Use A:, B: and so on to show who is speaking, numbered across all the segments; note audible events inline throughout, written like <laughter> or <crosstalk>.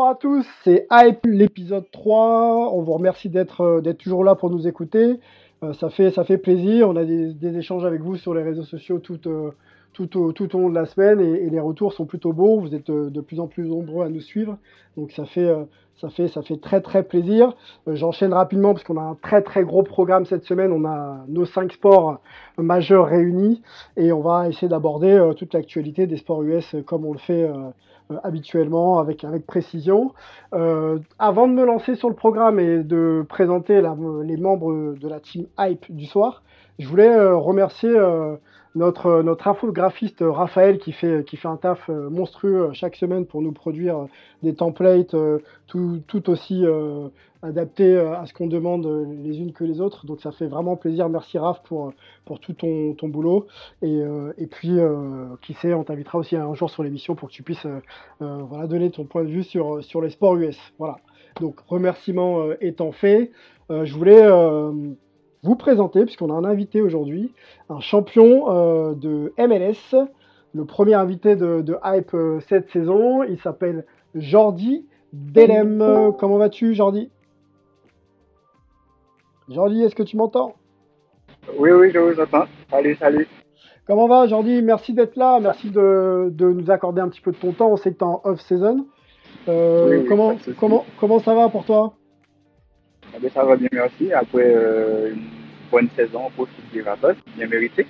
A: Bonsoir à tous, c'est l'épisode 3. On vous remercie d'être euh, d'être toujours là pour nous écouter. Euh, ça, fait, plaisir. On a des, échanges avec vous sur les réseaux sociaux tout, euh, tout, au, long de la semaine et, les retours sont plutôt beaux. Vous êtes euh, de plus en plus nombreux à nous suivre. Donc ça fait, euh, ça fait, ça fait très très plaisir. Euh, J'enchaîne rapidement parce qu'on a un très très gros programme cette semaine. On a nos cinq sports majeurs réunis et on va essayer d'aborder toute l'actualité des sports US comme on le fait habituellement avec, avec précision. Avant de me lancer sur le programme et de présenter les membres de la team Hype du soir, je voulais remercier notre, notre infographiste euh, Raphaël qui fait, qui fait un taf euh, monstrueux euh, chaque semaine pour nous produire euh, des templates euh, tout, aussi euh, adaptés euh, à ce qu'on demande euh, les unes que les autres. Donc ça fait vraiment plaisir. Merci Raph pour, pour tout ton, ton boulot. Et, euh, et puis, euh, qui sait, on t'invitera aussi un jour sur l'émission pour que tu puisses euh, euh, voilà, donner ton point de vue sur, sur les sports US. Voilà. Donc remerciement euh, étant fait, euh, je voulais euh, vous présenter, puisqu'on a un invité aujourd'hui, un champion euh, de MLS, le premier invité de, de Hype euh, cette saison. Il s'appelle Jordi Delem. Comment vas-tu, Jordi? Jordi, est-ce que tu m'entends?
B: Oui, oui, je vous entends. Salut, salut.
A: Comment va, Jordi? Merci d'être là. Merci de, de nous accorder un petit peu de ton temps. On sait que tu es en off-season. Euh,
B: Oui, oui,
A: comment,
B: pas de souci.
A: comment, comment ça va pour toi?
B: Eh bien, ça va bien, merci. Après euh, une bonne saison pour Sylvie Rapos, bien mérité.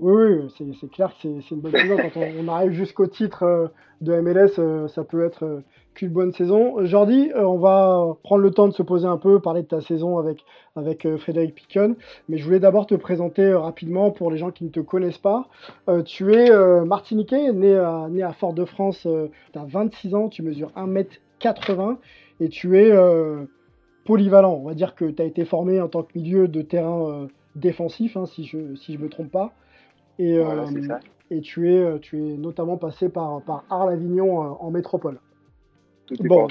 A: Oui, oui, c'est clair que c'est une bonne saison. Quand on, on arrive jusqu'au titre euh, de MLS, euh, ça peut être euh, qu'une bonne saison. Euh, Jordi, euh, on va prendre le temps de se poser un peu, parler de ta saison avec, avec euh, Frédéric Picon. Mais je voulais d'abord te présenter euh, rapidement pour les gens qui ne te connaissent pas. Euh, tu es euh, martiniquais, né à, né à Fort-de-France, tu as 26 ans, tu mesures 1m80 et tu es euh, polyvalent. On va dire que tu as été formé en tant que milieu de terrain euh, défensif, hein, si je ne si je me trompe pas. Et,
B: Voilà,
A: euh,
B: c'est ça.
A: et tu es, euh, tu es notamment passé par, par Arles-Avignon en métropole.
B: Tout
A: Bon.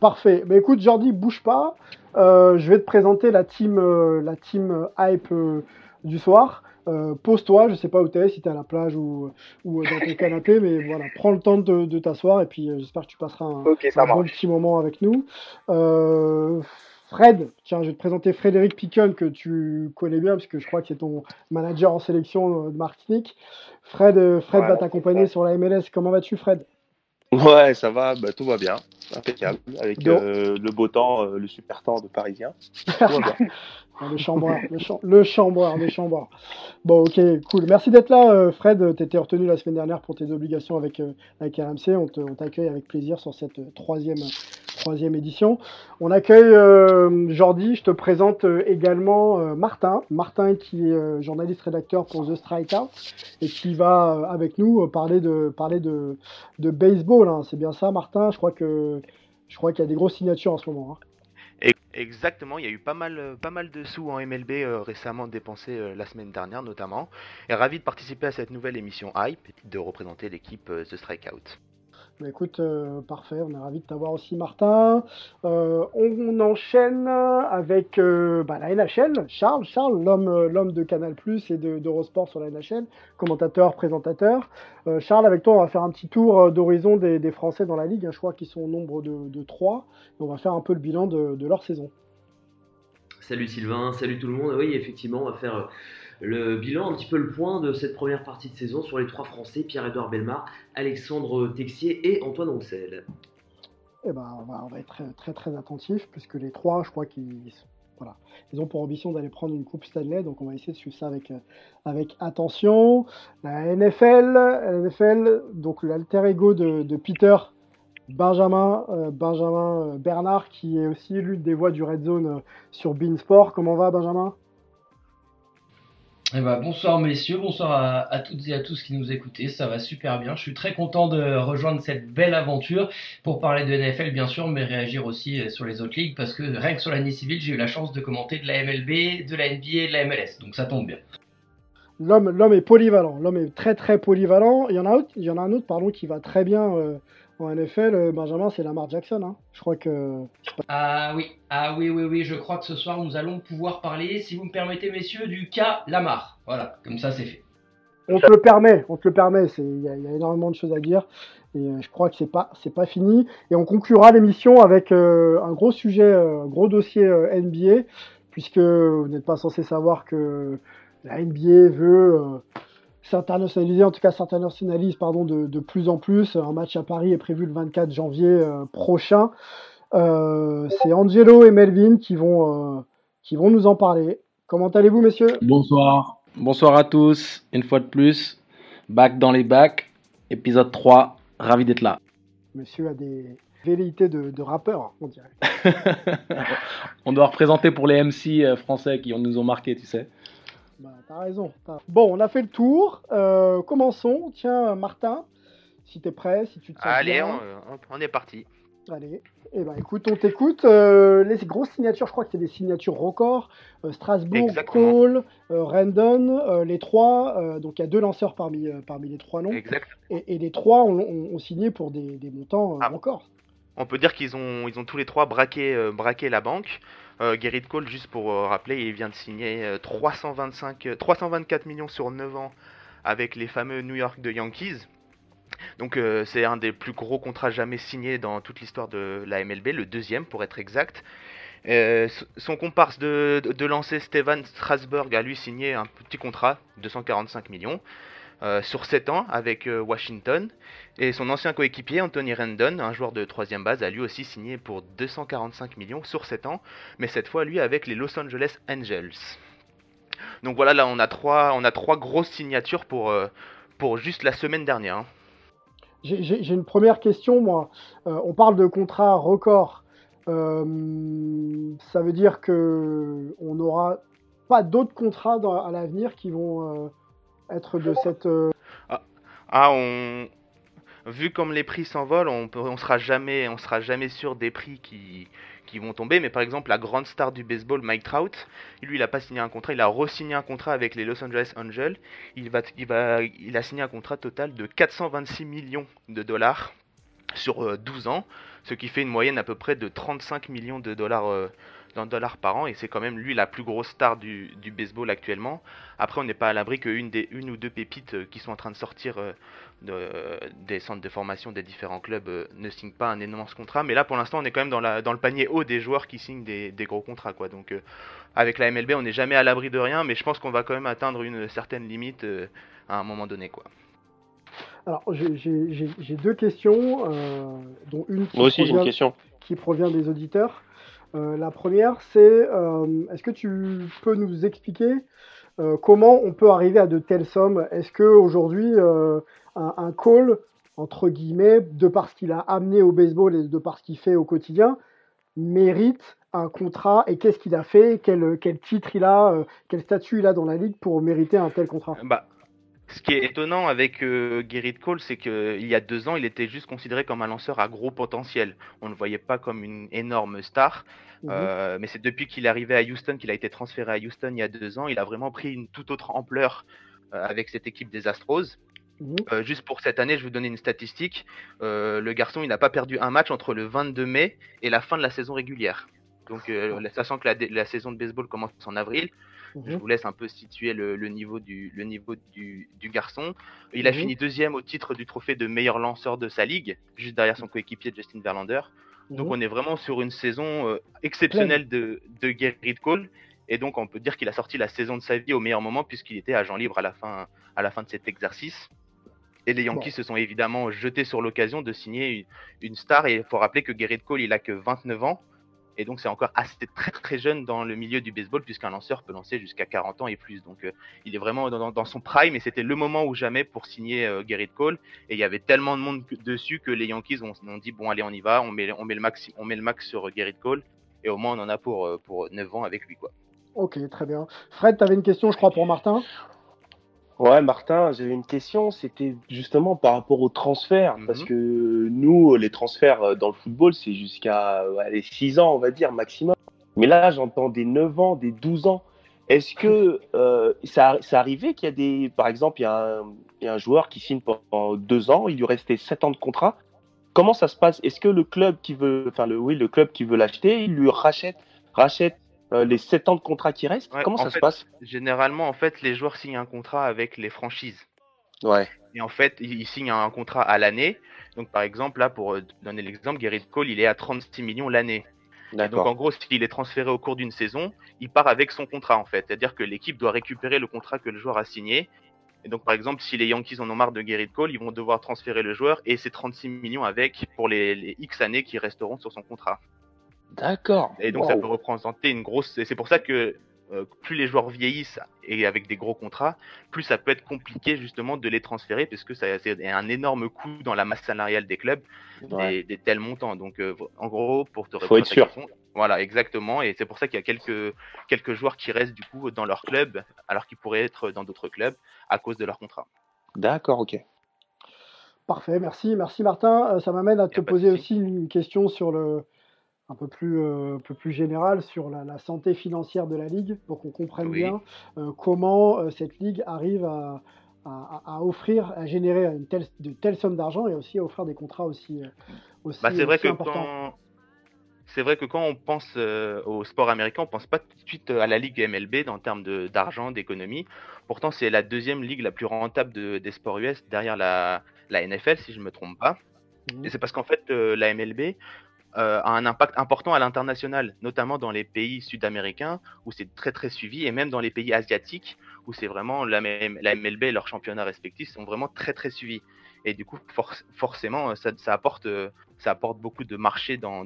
B: parfait. <laughs>
A: Mais écoute, Jordi, bouge pas. Euh, je vais te présenter la team, euh, la team hype euh, du soir. Euh, Pose-toi, je sais pas où tu es, si tu es à la plage ou, ou dans ton <laughs> canapé, mais voilà, prends le temps de, de t'asseoir et puis euh, j'espère que tu passeras un, bon petit moment avec nous. Euh, Fred, tiens, je vais te présenter Frédéric Picon que tu connais bien parce que je crois que c'est ton manager en sélection de Martinique. Fred, Fred va t'accompagner sur la MLS. Comment vas-tu, Fred?
C: Ouais, ça va, bah, tout va bien, impeccable, avec euh, le beau temps, euh, le super temps de Parisien.
A: Le chambreur, le, le chambreur. Bon, ok, cool. Merci d'être là, euh, Fred. Tu étais retenu la semaine dernière pour tes obligations avec, euh, avec RMC. On t'accueille avec plaisir sur cette euh, troisième, troisième édition. On accueille Jordi. Je te présente également Martin. Martin qui est journaliste rédacteur pour The Strikeout et qui va avec nous parler de, parler de, de baseball. hein. C'est bien ça, Martin? Je crois que je crois qu'il y a des grosses signatures en ce moment. hein.
D: Exactement, il y a eu pas mal, euh, pas mal de sous en MLB euh, récemment dépensés euh, la semaine dernière notamment. Et ravi de participer à cette nouvelle émission Hype et de représenter l'équipe The Strikeout.
A: Bah, écoute, euh, parfait, on est ravis de t'avoir aussi Martin. Euh, on enchaîne avec euh, bah, la NHL, Charles, Charles, l'homme, de Canal Plus et de, d'Eurosport sur la NHL, commentateur, présentateur. Charles, avec toi, on va faire un petit tour d'horizon des, Français dans la Ligue, je crois qu'ils sont au nombre de, de 3, et on va faire un peu le bilan de, leur saison.
E: Salut Sylvain, salut tout le monde. Oui, effectivement, on va faire le bilan, un petit peu le point de cette première partie de saison sur les trois Français, Pierre-Edouard Belmar, Alexandre Texier et Antoine Roussel.
A: Eh ben, on va, être très, très attentif puisque les trois, je crois qu'ils voilà, ils ont pour ambition d'aller prendre une coupe Stanley, donc on va essayer de suivre ça avec, euh, avec attention. La NFL, NFL, donc l'alter ego de, Peter, Benjamin, euh, Benjamin euh, Bernard, qui est aussi l'une des voix du Red Zone sur Beansport. Comment va Benjamin?
F: Eh ben, bonsoir messieurs, bonsoir à, toutes et à tous qui nous écoutez, ça va super bien. Je suis très content de rejoindre cette belle aventure pour parler de NFL bien sûr, mais réagir aussi euh, sur les autres ligues parce que rien que sur l'année civile, j'ai eu la chance de commenter de la MLB, de la NBA et de la MLS, donc ça tombe bien.
A: L'homme, l'homme est polyvalent. L'homme est très très polyvalent. Il y en a, autre- il y en a un autre pardon, qui va très bien euh, en NFL. euh, Benjamin, c'est Lamar Jackson. hein. Je crois que
F: Ah oui, ah oui, oui, oui, je crois que ce soir nous allons pouvoir parler, si vous me permettez messieurs, du cas Lamar. Voilà, comme ça c'est fait.
A: on te le permet, on te le permet. Il y, a énormément de choses à dire et euh, je crois que c'est pas c'est pas fini. Et on conclura l'émission avec euh, un gros sujet, un gros dossier NBA, puisque vous n'êtes pas censé savoir que la NBA veut s'internationaliser, en tout cas s'internationalise pardon de, de, plus en plus. Un match à Paris est prévu le 24 janvier prochain. c'est Angelo et Melvin qui vont qui vont nous en parler. Comment allez-vous, messieurs?
G: Bonsoir. Bonsoir à tous. Une fois de plus, back dans les bacs, épisode 3. Ravi d'être là.
A: Monsieur a des velléités de, rappeur, on dirait. <laughs>
G: on doit représenter pour les MC euh, français qui nous ont marqué, tu sais.
A: T'as raison. Bon, on a fait le tour. Euh, commençons. Tiens, Martin, si t'es prêt, si tu te sens
D: Allez, on, on, est parti.
A: Allez, eh ben, écoute, on t'écoute. Euh, les grosses signatures, je crois que c'est des signatures records. Euh, Strasbourg, Cole, Randon, les trois. donc il y a deux lanceurs parmi, parmi les trois noms.
D: Exact.
A: Et, les trois ont, signé pour des, montants ah. records.
D: On peut dire qu'ils ont, ils ont tous les trois braqué, braqué la banque. Gerrit Cole, juste pour rappeler, il vient de signer 325, 324 millions sur 9 ans avec les fameux New York de Yankees. Donc euh, c'est un des plus gros contrats jamais signés dans toute l'histoire de la MLB, le deuxième pour être exact. Euh, son comparse de, de, lancer Steven Strasburg a lui signé un petit contrat, 245 millions, euh, sur 7 ans avec Washington. Et son ancien coéquipier Anthony Rendon, un joueur de troisième base, a lui aussi signé pour 245 millions sur 7 ans, mais cette fois lui avec les Los Angeles Angels. Donc voilà, là on a trois, on a trois grosses signatures pour, pour juste la semaine dernière. Hein.
A: J'ai une première question, moi. Euh, on parle de contrat record. Euh, ça veut dire que on n'aura pas d'autres contrats à l'avenir qui vont euh, être de cette.
D: Ah, ah, on. Vu comme les prix s'envolent, on, on sera jamais, on sera jamais sûr des prix qui, qui vont tomber. Mais par exemple, la grande star du baseball, Mike Trout, lui, il n'a pas signé un contrat, il a re-signé un contrat avec les Los Angeles Angels. Il, va, il, va, il a signé un contrat total de 426 millions de dollars sur 12 euh, ans, ce qui fait une moyenne à peu près de 35 millions de dollars euh, dollars par an et c'est quand même lui la plus grosse star du, baseball actuellement. Après, on n'est pas à l'abri qu'une une ou deux pépites euh, qui sont en train de sortir des centres de formation des différents clubs ne signent pas un énorme contrat. Mais là, pour l'instant, on est quand même dans, le panier haut des joueurs qui signent des, gros contrats. Donc, avec la MLB, on n'est jamais à l'abri de rien, mais je pense qu'on va quand même atteindre une certaine limite à un moment donné.
A: Alors, j'ai deux questions, dont une
C: qui, aussi, une question.
A: qui provient des auditeurs. Euh, la première, c'est euh, est-ce que tu peux nous expliquer euh, comment on peut arriver à de telles sommes? Est-ce qu'aujourd'hui, un, un call, entre guillemets, de par ce qu'il a amené au baseball et de par ce qu'il fait au quotidien, mérite un contrat? Et qu'est-ce qu'il a fait, quel, quel titre il a, quel statut il a dans la ligue pour mériter un tel contrat?
D: Bah, ce qui est étonnant avec euh, Gerrit Cole, c'est qu'il y a deux ans, il était juste considéré comme un lanceur à gros potentiel. On ne le voyait pas comme une énorme star. Mhm. Euh, mais c'est depuis qu'il est arrivé à Houston, qu'il a été transféré à Houston il y a deux ans, il a vraiment pris une toute autre ampleur euh, avec cette équipe des Astros. Mhm. juste pour cette année, je vais vous donner une statistique. le garçon, il n'a pas perdu un match entre le 22 mai et la fin de la saison régulière. Donc, sachant que la, la, saison de baseball commence en avril, je mhm. vous laisse un peu situer le, niveau, du, le niveau du, garçon. Il a mhm. fini deuxième au titre du trophée de meilleur lanceur de sa ligue, juste derrière son coéquipier Justin Verlander. Donc mhm. on est vraiment sur une saison euh, exceptionnelle de, de Gerrit Cole. Et donc on peut dire qu'il a sorti la saison de sa vie au meilleur moment puisqu'il était agent libre à la fin, à la fin de cet exercice. Et les Yankees se sont évidemment jetés sur l'occasion de signer une, star. Et il faut rappeler que Gerrit Cole, il a que 29 ans. Et donc c'est encore assez très très jeune dans le milieu du baseball puisqu'un lanceur peut lancer jusqu'à 40 ans et plus. Donc euh, il est vraiment dans, son prime et c'était le moment ou jamais pour signer euh, Gerrit Cole. Et il y avait tellement de monde dessus que les Yankees ont, dit bon allez on y va, on met, on met, le, max, on met le max sur Gerrit Cole et au moins on en a pour, euh, pour 9 ans avec lui. quoi.
A: Ok, très bien. Fred, tu avais une question je crois pour Martin?
C: Ouais, Martin, j'avais une question. C'était justement par rapport aux transferts. Parce mhm. que nous, les transferts euh, dans le football, c'est jusqu'à les 6 ans, on va dire, maximum. Mais là, j'entends des 9 ans, des 12 ans. Est-ce que euh, ça, ça arrivé qu'il y a des. Par exemple, il y, a un, il y, a un, joueur qui signe pendant 2 ans, il lui restait 7 ans de contrat. Comment ça se passe? Est-ce que le club qui veut. Enfin, le, oui, le club qui veut l'acheter, il lui rachète, rachète euh, les 7 ans de contrat qui restent Comment ça se passe?
D: Généralement, en fait, les joueurs signent un contrat avec les franchises.
C: Ouais.
D: Et en fait, il, il signe un contrat à l'année. Donc, par exemple, là, pour euh, donner l'exemple, Gerrit Cole, il est à 36 millions l'année. Donc, en gros, s'il est transféré au cours d'une saison, il part avec son contrat, en fait. C'est-à-dire que l'équipe doit récupérer le contrat que le joueur a signé. Et donc, par exemple, si les Yankees en ont marre de Gerrit Cole, ils vont devoir transférer le joueur et ses 36 millions avec pour les, les X années qui resteront sur son contrat.
C: D'accord.
D: Et donc, ça peut représenter une grosse. et C'est pour ça que euh, plus les joueurs vieillissent et avec des gros contrats, plus ça peut être compliqué justement de les transférer parce que ça c'est un énorme coût dans la masse salariale des clubs
C: Ouais.
D: des, des tels montants. Donc, euh, en gros, pour te
C: Faut
D: répondre
C: être
D: à ta
C: sûr.
D: question, voilà, exactement. Et c'est pour ça qu'il y a quelques, quelques joueurs qui restent du coup dans leur club alors qu'ils pourraient être dans d'autres clubs à cause de leur contrat.
C: D'accord, ok.
A: Parfait, merci, merci Martin. Euh, ça m'amène à te poser aussi une question sur le un peu plus, euh, un peu plus générale sur la, la santé financière de la ligue, pour qu'on comprenne
D: Oui.
A: bien euh, comment euh, cette ligue arrive à, à- à offrir, à générer une telle, de telles sommes d'argent et aussi à offrir des contrats aussi, aussi,
D: Bah, c'est vrai
A: aussi
D: que
A: importants.
D: quand c'est vrai que quand on pense au sport américain, on pense pas tout de suite à la ligue MLB en termes de- d'argent, d'économie. Pourtant, c'est la deuxième ligue la plus rentable de- des sports US derrière la, la NFL, si je me trompe pas.
A: Mhm.
D: Et c'est parce qu'en fait, euh, la MLB euh, a un impact important à l'international, notamment dans les pays sud-américains où c'est très très suivi, et même dans les pays asiatiques où c'est vraiment la, la MLB et leurs championnats respectifs sont vraiment très très suivis. Et du coup, forc- forcément, euh, ça, apporte, euh, ça apporte beaucoup de marché dans,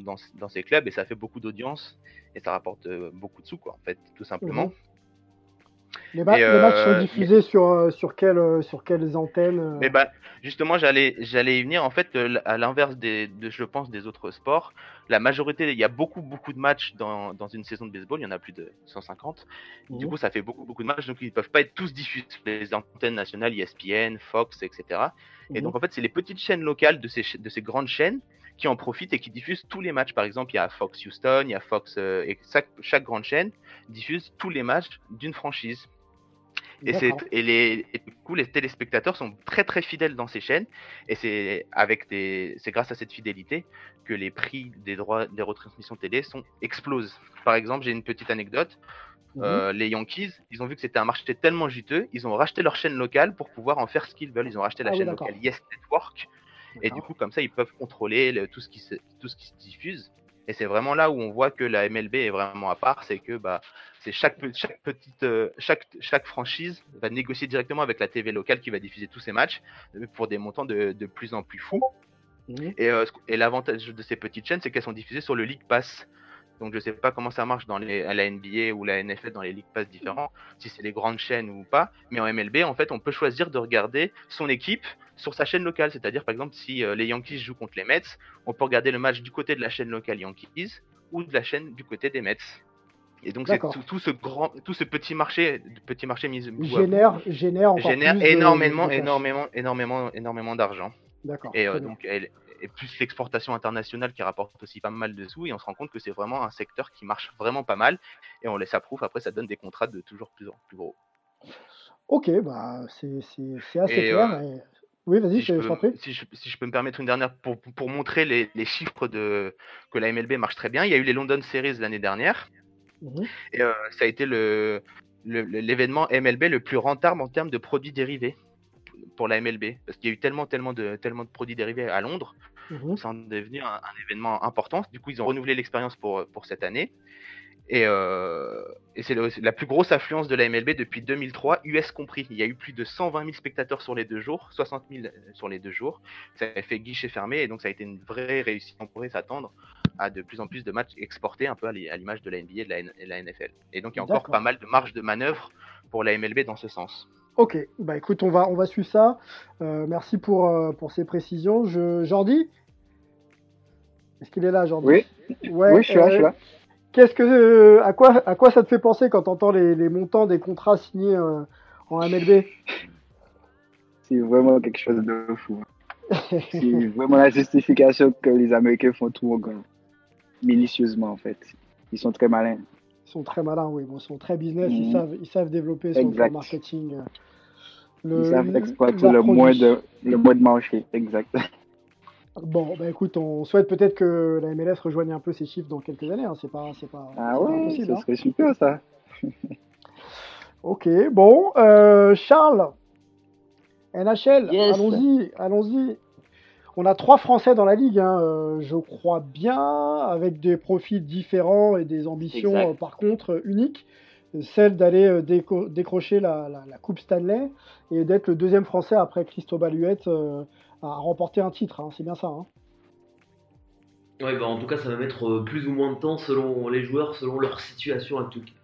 D: ces clubs et ça fait beaucoup d'audience et ça rapporte beaucoup de sous, quoi, en fait, tout simplement.
A: Mhm. Les, ma-
D: Et,
A: les matchs sont
D: euh,
A: diffusés sur, euh, sur, quelles, euh, sur quelles antennes
D: Mais bah, justement, j'allais, j'allais y venir. En fait, à l'inverse des, de, je pense, des autres sports, la majorité, il y a beaucoup, beaucoup de matchs dans, dans une saison de baseball. Il y en a plus de 150. Du
A: Mhm.
D: coup, ça fait beaucoup, beaucoup de matchs. Donc, ils peuvent pas être tous diffusés sur les antennes nationales, ESPN, Fox, etc. Et
A: Mhm.
D: donc, en fait, c'est les petites chaînes locales de ces, de ces grandes chaînes qui en profitent et qui diffusent tous les matchs. Par exemple, il y a Fox Houston, il y a Fox, euh, et chaque, chaque grande chaîne diffuse tous les matchs d'une franchise. Et, c'est,
A: D'accord.
D: et, les, et du coup, les téléspectateurs sont très très fidèles dans ces chaînes. Et c'est, avec des, c'est grâce à cette fidélité que les prix des droits des retransmissions télé sont, explosent. Par exemple, j'ai une petite anecdote.
A: Mhm.
D: Euh, les Yankees, ils ont vu que c'était un marché tellement juteux, ils ont racheté leur chaîne locale pour pouvoir en faire ce qu'ils veulent. Ils ont racheté la
A: Ah
D: chaîne locale Yes Network. Et du coup, comme ça, ils peuvent contrôler le- tout, ce qui se, tout ce qui se diffuse. Et c'est vraiment là où on voit que la MLB est vraiment à part, c'est que bah, c'est chaque, pe- chaque petite, euh, chaque, chaque franchise va négocier directement avec la TV locale qui va diffuser tous ces matchs euh, pour des montants de, de plus en plus fous.
A: Mhm.
D: Et, euh, et l'avantage de ces petites chaînes, c'est qu'elles sont diffusées sur le League Pass. Donc je sais pas comment ça marche dans les, à la NBA ou la NFL dans les League Pass différents, si c'est les grandes chaînes ou pas. Mais en MLB, en fait, on peut choisir de regarder son équipe sur sa chaîne locale. C'est-à-dire, par exemple, si euh, les Yankees jouent contre les Mets, on peut regarder le match du côté de la chaîne locale Yankees ou de la chaîne du côté des Mets. Et donc c'est tout, tout ce grand, tout ce petit marché, petit marché mis
A: Génère, génère encore
D: génère
A: plus
D: énormément,
A: de
D: énormément, énormément, énormément d'argent.
A: D'accord.
D: Et, euh, donc, elle, et plus l'exportation internationale qui rapporte aussi pas mal de sous, et on se rend compte que c'est vraiment un secteur qui marche vraiment pas mal, et on laisse approuve, après ça donne des contrats de toujours plus, en plus gros.
A: Ok, bah c'est assez
D: Et,
A: clair.
D: euh,
A: et- Oui, vas-y,
D: Si
A: je,
D: je, peux, si, je, si je peux me permettre une dernière, pour, pour montrer les, les chiffres de, que la MLB marche très bien, il y a eu les London Series l'année dernière,
A: Mhm.
D: et euh, ça a été le le- le- l'événement MLB le plus rentable en termes de produits dérivés pour la MLB, parce qu'il y a eu tellement, tellement de, tellement de produits dérivés à Londres,
A: Mhm.
D: ça en un, un événement important. Du coup, ils ont renouvelé l'expérience pour, pour cette année. Et, euh, et c'est la plus grosse affluence de la MLB depuis 2003, US compris. Il y a eu plus de 120 000 spectateurs sur les deux jours, 60 000 sur les deux jours. Ça a fait guichet fermé et donc ça a été une vraie réussite. On pourrait s'attendre à de plus en plus de matchs exportés, un peu à l'i- à l'image de la NBA et de la, NFL. Et donc il y a encore pas mal de marge de manœuvre pour la MLB dans ce sens.
A: Ok, bah écoute, on va, on va suivre ça. Euh, merci pour, euh, pour ces précisions. Je, Jordi? Est-ce qu'il est là, Jordi?
B: Oui,
A: Ouais,
B: oui, je suis là,
A: euh,
B: je suis là.
A: Qu'est-ce que, euh, à, quoi, à quoi ça te fait penser quand tu entends les, les montants des contrats signés euh, en MLB
B: C'est vraiment quelque chose de fou. C'est vraiment la justification que les Américains font tout encore. Milicieusement, en fait. Ils sont très malins.
A: Ils sont très malins, oui. Bon, ils sont très business, ils,
B: Mhm.
A: savent, ils savent développer son plan marketing.
B: Ils savent exploiter le moins, de, le moins de marché. Exact. <laughs>
A: Bon, bah écoute, on souhaite peut-être que la MLS rejoigne un peu ces chiffres dans quelques années. hein. C'est pas, c'est pas,
B: Ah
A: pas
B: ouais,
A: impossible.
B: ce
A: hein.
B: serait super, ça.
A: Ok, bon, euh, Charles, NHL, allons-y, allons-y. On a trois Français dans la ligue, hein, euh, je crois bien, avec des profils différents et des ambitions euh, par contre uniques. Celle d'aller euh, décrocher la, Coupe Stanley et d'être le deuxième Français après Christophe Baluette à remporter un titre. Hein, c'est bien ça. Hein.
E: Ouais, bah en tout cas, ça va mettre euh, plus ou moins de temps selon les joueurs, selon leur situation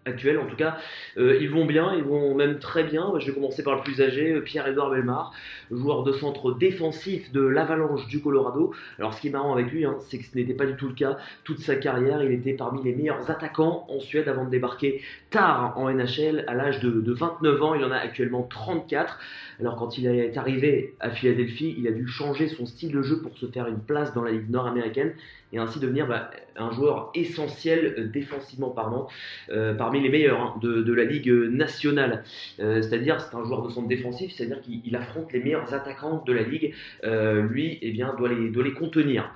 E: actuelle. En tout cas, euh, ils vont bien, ils vont même très bien. Je vais commencer par le plus âgé, euh, Pierre-Edouard Belmar, joueur de centre défensif de l'Avalanche du Colorado. Alors, ce qui est marrant avec lui, hein, c'est que ce n'était pas du tout le cas. Toute sa carrière, il était parmi les meilleurs attaquants en Suède avant de débarquer tard en NHL à l'âge de, de 29 ans. Il en a actuellement 34. Alors, quand il est arrivé à Philadelphie, il a dû changer son style de jeu pour se faire une place dans la Ligue nord-américaine et ainsi devenir bah, un joueur essentiel euh, défensivement parlant, euh, parmi les meilleurs hein, de, la Ligue nationale. Euh, c'est-à-dire, c'est un joueur de centre défensif, c'est-à-dire qu'il affronte les meilleurs attaquants de la Ligue. lui, eh bien, doit doit les contenir.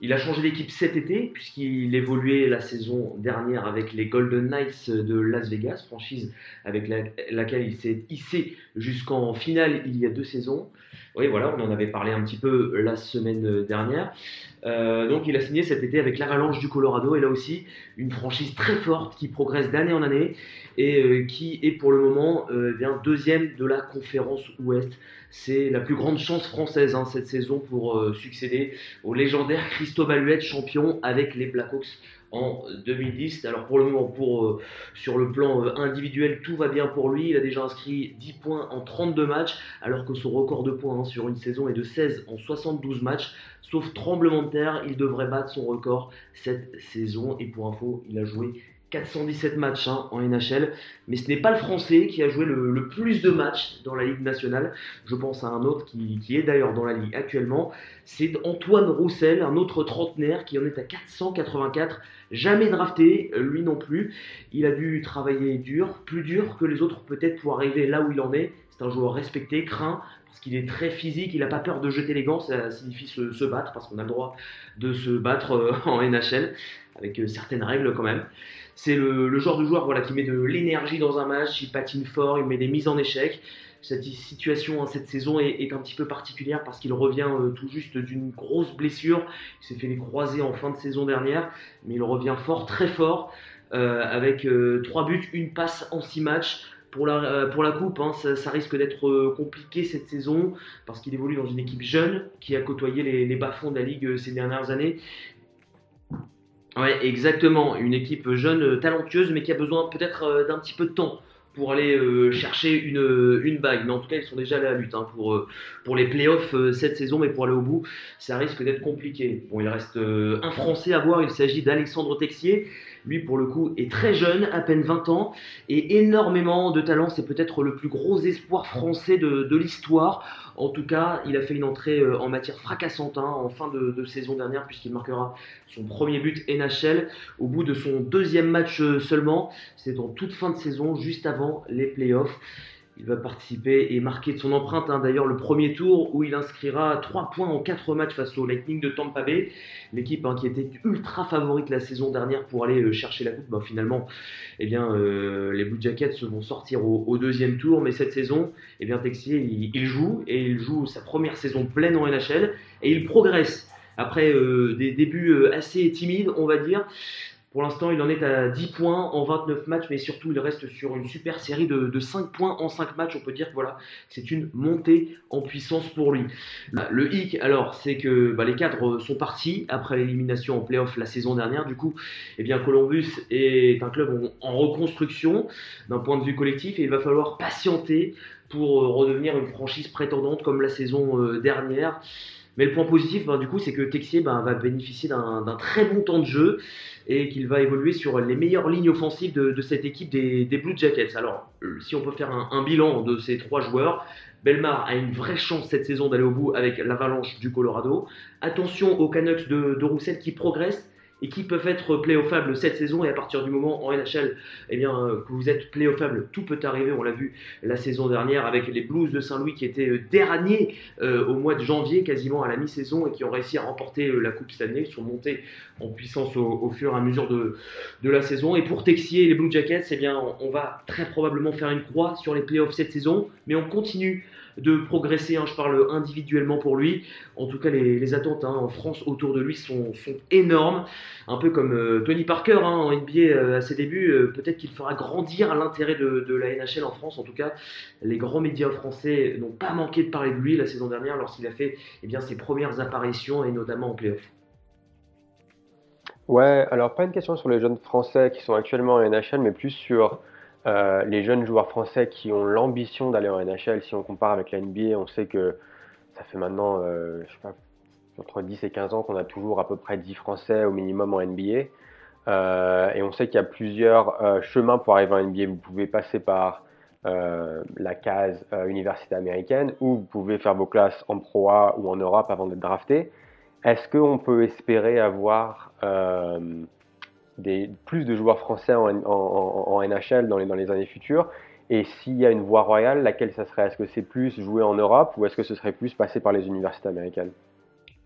E: Il a changé d'équipe cet été, puisqu'il évoluait la saison dernière avec les Golden Knights de Las Vegas, franchise avec laquelle il s'est hissé jusqu'en finale il y a deux saisons. Oui, voilà, on en avait parlé un petit peu la semaine dernière. Euh, donc il a signé cet été avec l'Avalanche du Colorado et là aussi une franchise très forte qui progresse d'année en année et euh, qui est pour le moment euh, bien deuxième de la conférence Ouest. C'est la plus grande chance française hein, cette saison pour succéder au légendaire Christophe Aluette, champion avec les Blackhawks en 2010. Alors pour le moment, euh, sur le plan euh, individuel, tout va bien pour lui. Il a déjà inscrit 10 points en 32 matchs, alors que son record de points hein, sur une saison est de 16 en 72 matchs. Sauf tremblement de terre, il devrait battre son record cette saison. Et pour info, il a joué 417 matchs hein, en NHL, mais ce n'est pas le Français qui a joué le, plus de matchs dans la Ligue nationale. Je pense à un autre qui, est d'ailleurs dans la Ligue actuellement. C'est Antoine Roussel, un autre trentenaire qui en est à 484 Jamais drafté, lui non plus. Il a dû travailler dur, plus dur que les autres peut-être pour arriver là où il en est. C'est un joueur respecté, craint, parce qu'il est très physique, il n'a pas peur de jeter les gants, ça signifie se, battre, parce qu'on a le droit de se battre euh, <laughs> en NHL, avec euh, certaines règles quand même. C'est le, genre de joueur qui met de l'énergie dans un match, il patine fort, il met des mises en échec cette situation, hein, cette saison est, un petit peu particulière parce qu'il revient euh, tout juste d'une grosse blessure. Il s'est fait les croiser en fin de saison dernière, mais il revient fort, très fort, euh, avec euh, trois buts, une passe en six matchs. Pour la, la coupe, hein, ça, risque d'être compliqué cette saison parce qu'il évolue dans une équipe jeune qui a côtoyé les bas-fonds de la Ligue ces dernières années. Ouais, exactement. Une équipe jeune, talentueuse, mais qui a besoin peut-être d'un petit peu de temps pour aller euh, chercher une, une, bague. Mais en tout cas, ils sont déjà à la lutte hein, pour, euh, pour les playoffs euh, cette saison, mais pour aller au bout, ça risque d'être compliqué. Bon, il reste un Français à voir, il s'agit d'Alexandre Texier. Lui, pour le coup, est très jeune, à peine 20 ans, et énormément de talent. C'est peut-être le plus gros espoir français de, de l'histoire. En tout cas, il a fait une entrée euh, en matière fracassante hein, en fin de, saison dernière, puisqu'il marquera son premier but NHL au bout de son deuxième match euh, seulement. C'est en toute fin de saison, juste avant les playoffs. Il va participer et marquer de son empreinte, hein, d'ailleurs, le premier tour où il inscrira 3 points en 4 matchs face au Lightning de Tampa Bay. L'équipe hein, qui était ultra favorite la saison dernière pour aller euh, chercher la coupe, bah, finalement, eh bien, euh, les Blue Jackets vont sortir au, deuxième tour. Mais cette saison, eh bien, Texier, il, joue et il joue sa première saison pleine en NHL et il progresse après euh, des débuts assez timides, on va dire. Pour l'instant, il en est à 10 points en 29 matchs, mais surtout, il reste sur une super série de, 5 points en 5 matchs. On peut dire que voilà, c'est une montée en puissance pour lui. Le hic, alors, c'est que bah, les cadres sont partis après l'élimination en playoff la saison dernière. Du coup, eh bien, Columbus est un club en reconstruction d'un point de vue collectif et il va falloir patienter pour euh, redevenir une franchise prétendante comme la saison euh, dernière. Mais le point positif, ben, du coup, c'est que Texier va bénéficier d'un très bon temps de jeu et qu'il va évoluer sur les meilleures lignes offensives de, cette équipe des, Blue Jackets. Alors, euh, si on peut faire un, bilan de ces trois joueurs, Belmar a une vraie chance cette saison d'aller au bout avec l'Avalanche du Colorado. Attention aux Canucks de, Roussel qui progressent et qui peuvent être playoffables cette saison. Et à partir du moment en NHL eh euh, que vous êtes playoffable, tout peut arriver. On l'a vu la saison dernière avec les Blues de Saint-Louis qui étaient euh, derniers euh, au mois de janvier, quasiment à la mi-saison, et qui ont réussi à remporter la Coupe Stanley, qui sont montés en puissance au, fur et à mesure de, la saison. Et pour Texier et les Blue Jackets, eh bien, on, va très probablement faire une croix sur les playoffs cette saison, mais on continue de progresser. Hein, je parle individuellement pour lui. En tout cas, les, attentes hein, en France autour de lui sont, énormes. Un peu comme euh, Tony Parker hein, en NBA euh, à ses débuts. Euh, peut-être qu'il fera grandir l'intérêt de, la NHL en France. En tout cas, les grands médias français n'ont pas manqué de parler de lui la saison dernière lorsqu'il a fait eh ses premières apparitions et notamment en playoff.
H: Ouais, alors pas une question sur les jeunes français qui sont actuellement en NHL, mais plus sur euh, les jeunes joueurs français qui ont l'ambition d'aller en NHL, si on compare avec la NBA, on sait que ça fait maintenant, euh, je sais pas, entre 10 et 15 ans qu'on a toujours à peu près 10 Français au minimum en NBA. Euh, et on sait qu'il y a plusieurs chemins pour arriver en NBA. Vous pouvez passer par la case université américaine ou vous pouvez faire vos classes en Pro A ou en Europe avant d'être drafté. Est-ce qu'on peut espérer avoir plus de joueurs français en, NHL dans les, dans les années futures. Et s'il y a une voie royale, laquelle ça serait? Est-ce que c'est plus jouer en Europe ou est-ce que ce serait plus passer par les universités américaines?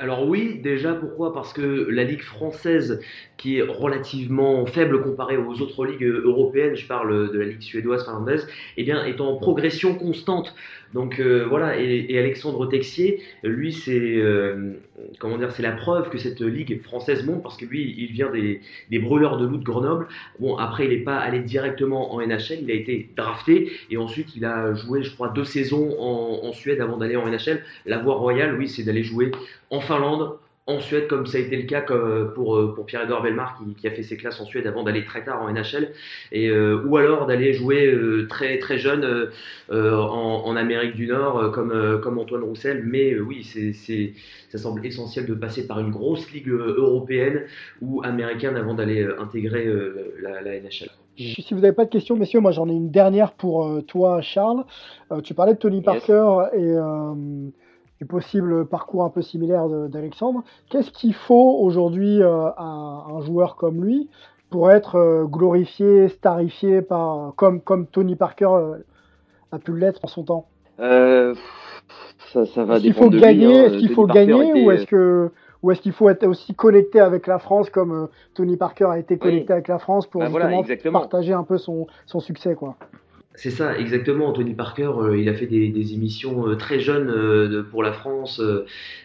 E: Alors oui, déjà pourquoi? Parce que la ligue française, qui est relativement faible comparée aux autres ligues européennes, je parle de la ligue suédoise, finlandaise, eh bien est en progression constante. Donc euh, voilà, et, Alexandre Texier, lui, c'est euh, comment dire, c'est la preuve que cette ligue française monte parce que lui, il vient des, des brûleurs de loup de Grenoble. Bon, après, il n'est pas allé directement en NHL, il a été drafté et ensuite il a joué, je crois, deux saisons en, en Suède avant d'aller en NHL. La voie royale, oui, c'est d'aller jouer en Finlande, en Suède, comme ça a été le cas pour, euh, pour Pierre-Edouard Belmar, qui, a fait ses classes en Suède avant d'aller très tard en NHL, et, euh, ou alors d'aller jouer euh, très, très jeune en, Amérique du Nord, comme, comme Antoine Roussel. Mais oui, c'est, ça semble essentiel de passer par une grosse ligue européenne ou américaine avant d'aller intégrer la, la, NHL.
A: Si vous n'avez pas de questions, messieurs, moi j'en ai une dernière pour toi, Charles. tu parlais de Tony Parker et du possible parcours un peu similaire d'Alexandre. Qu'est-ce qu'il faut aujourd'hui euh, à un joueur comme lui pour être euh, glorifié, starifié par, comme, comme Tony Parker euh, a pu l'être en son temps?
B: Ça, ça va
A: Est-ce qu'il faut gagner, hein. est-ce qu'il faut gagner ou est-ce que ou est-ce qu'il faut être aussi connecté avec la France comme Tony Parker a été connecté avec la France pour bah justement partager un peu son, son succès quoi?
E: C'est ça, exactement. Anthony Parker, euh, il a fait des, émissions euh, très jeunes euh, pour la France.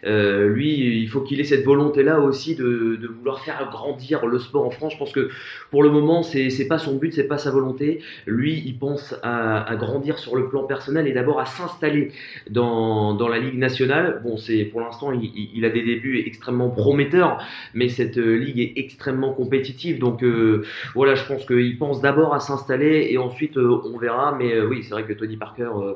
E: lui, il faut qu'il ait cette volonté-là aussi de, vouloir faire grandir le sport en France. Je pense que pour le moment, c'est n'est pas son but, c'est pas sa volonté. Lui, il pense à, grandir sur le plan personnel et d'abord à s'installer dans, la Ligue nationale. Bon, c'est pour l'instant, il, a des débuts extrêmement prometteurs, mais cette ligue est extrêmement compétitive. Donc voilà, je pense qu'il pense d'abord à s'installer et ensuite on verra mais euh, oui, c'est vrai que Tony Parker euh,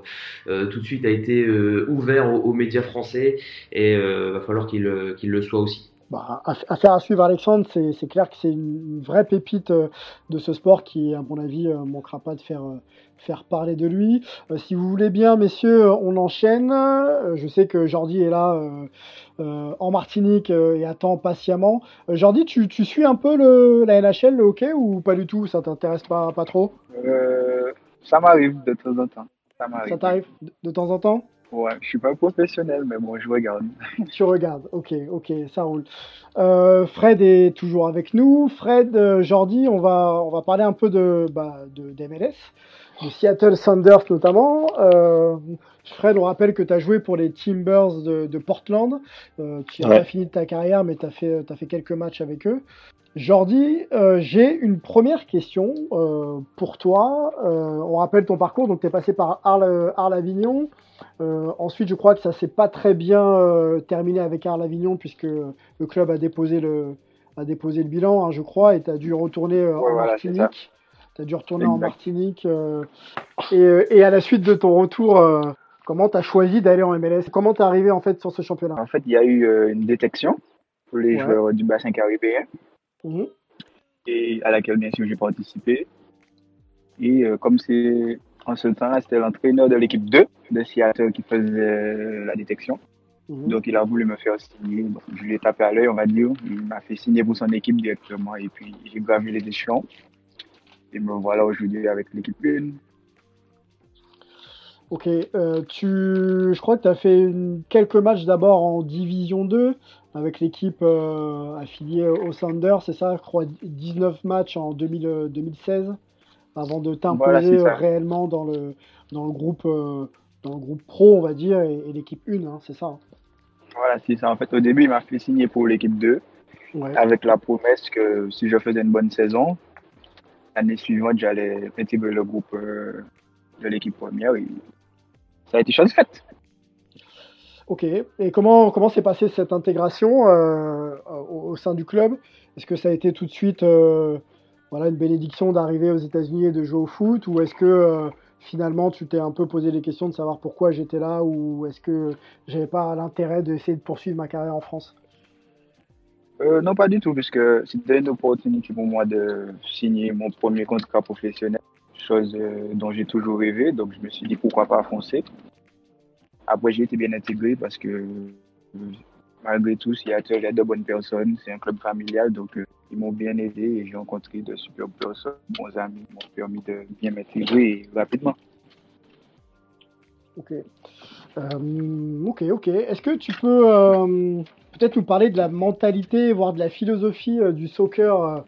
E: euh, tout de suite a été ouvert aux, médias français et il va falloir qu'il le soit aussi.
A: Bah, affaire à suivre, Alexandre. C'est clair que c'est une vraie pépite de ce sport qui, à mon avis, ne manquera pas de faire, faire parler de lui. si vous voulez bien, messieurs, on enchaîne. je sais que Jordi est là en Martinique et attend patiemment. Jordi, tu, tu, suis un peu le, la NHL, le hockey, ou pas du tout? Ça t'intéresse pas, pas trop?
B: Ça m'arrive de temps en temps. Ça
A: Ça t'arrive de, temps en temps?
B: Ouais, je suis pas professionnel, mais bon, je regarde. <laughs>
A: tu regardes, ok, ok, ça roule. Euh, Fred est toujours avec nous. Fred, euh, Jordi, on va, on va parler un peu de, bah, de d'MLS, de Seattle Sounders notamment. Euh, Fred, on rappelle que tu as joué pour les Timbers de, de Portland. tu n'as pas fini ta carrière, mais tu as fait, as fait quelques matchs avec eux. Jordi, euh, j'ai une première question euh, pour toi. Euh, on rappelle ton parcours, donc tu es passé par Arles-Avignon. ensuite, je crois que ça s'est pas très bien terminé avec Arles-Avignon puisque le club a déposé le, a déposé le bilan, hein, je crois, et tu as dû retourner en Martinique. Tu as dû retourner en Martinique. Et, à la suite de ton retour, comment tu as choisi d'aller en MLS Comment tu es arrivé en fait sur ce championnat?
B: En fait, il y a eu une détection pour les joueurs du bassin caribéen. Mhm. Et à laquelle, bien sûr, j'ai participé. Et euh, comme c'est en ce temps-là, c'était l'entraîneur de l'équipe 2 de Seattle qui faisait la détection. Mhm. Donc, il a voulu me faire signer. je lui ai tapé à l'œil, on va dire. Il m'a fait signer pour son équipe directement. Et puis, j'ai gravi les échelons. Et me voilà aujourd'hui avec l'équipe 1.
A: Ok, euh, tu, je crois que tu as fait quelques matchs d'abord en Division 2 avec l'équipe euh, affiliée au Thunder, c'est ça Je crois 19 matchs en 2016 avant de t'imposer réellement dans le, dans, le groupe, dans le groupe pro, on va dire, et, l'équipe 1, hein, c'est ça hein?
B: Voilà, c'est ça. En fait, au début, il m'a fait signer pour l'équipe 2, avec la promesse que si je faisais une bonne saison, l'année suivante, j'allais intégrer le groupe euh, de l'équipe première. Et ça a été chose faite.
A: Ok. Et comment comment s'est passée cette intégration euh, au, sein du club? Est-ce que ça a été tout de suite euh, voilà une bénédiction d'arriver aux États-Unis et de jouer au foot, ou est-ce que finalement tu t'es un peu posé les questions de savoir pourquoi j'étais là? Ou est-ce que j'avais pas l'intérêt d'essayer de poursuivre ma carrière en France?
B: Euh, Non, pas du tout, puisque c'était une opportunité pour moi de signer mon premier contrat professionnel, chose euh, dont j'ai toujours rêvé, donc je me suis dit pourquoi pas foncer. Après, j'ai été bien intégré parce que malgré tout, Seattle, a de bonnes personnes, c'est un club familial, donc euh, ils m'ont bien aidé et j'ai rencontré de superbes personnes, bons amis, m'ont permis de bien m'intégrer rapidement.
A: Ok. Euh, ok, ok. Est-ce que tu peux euh, peut-être nous parler de la mentalité, voire de la philosophie du soccer euh,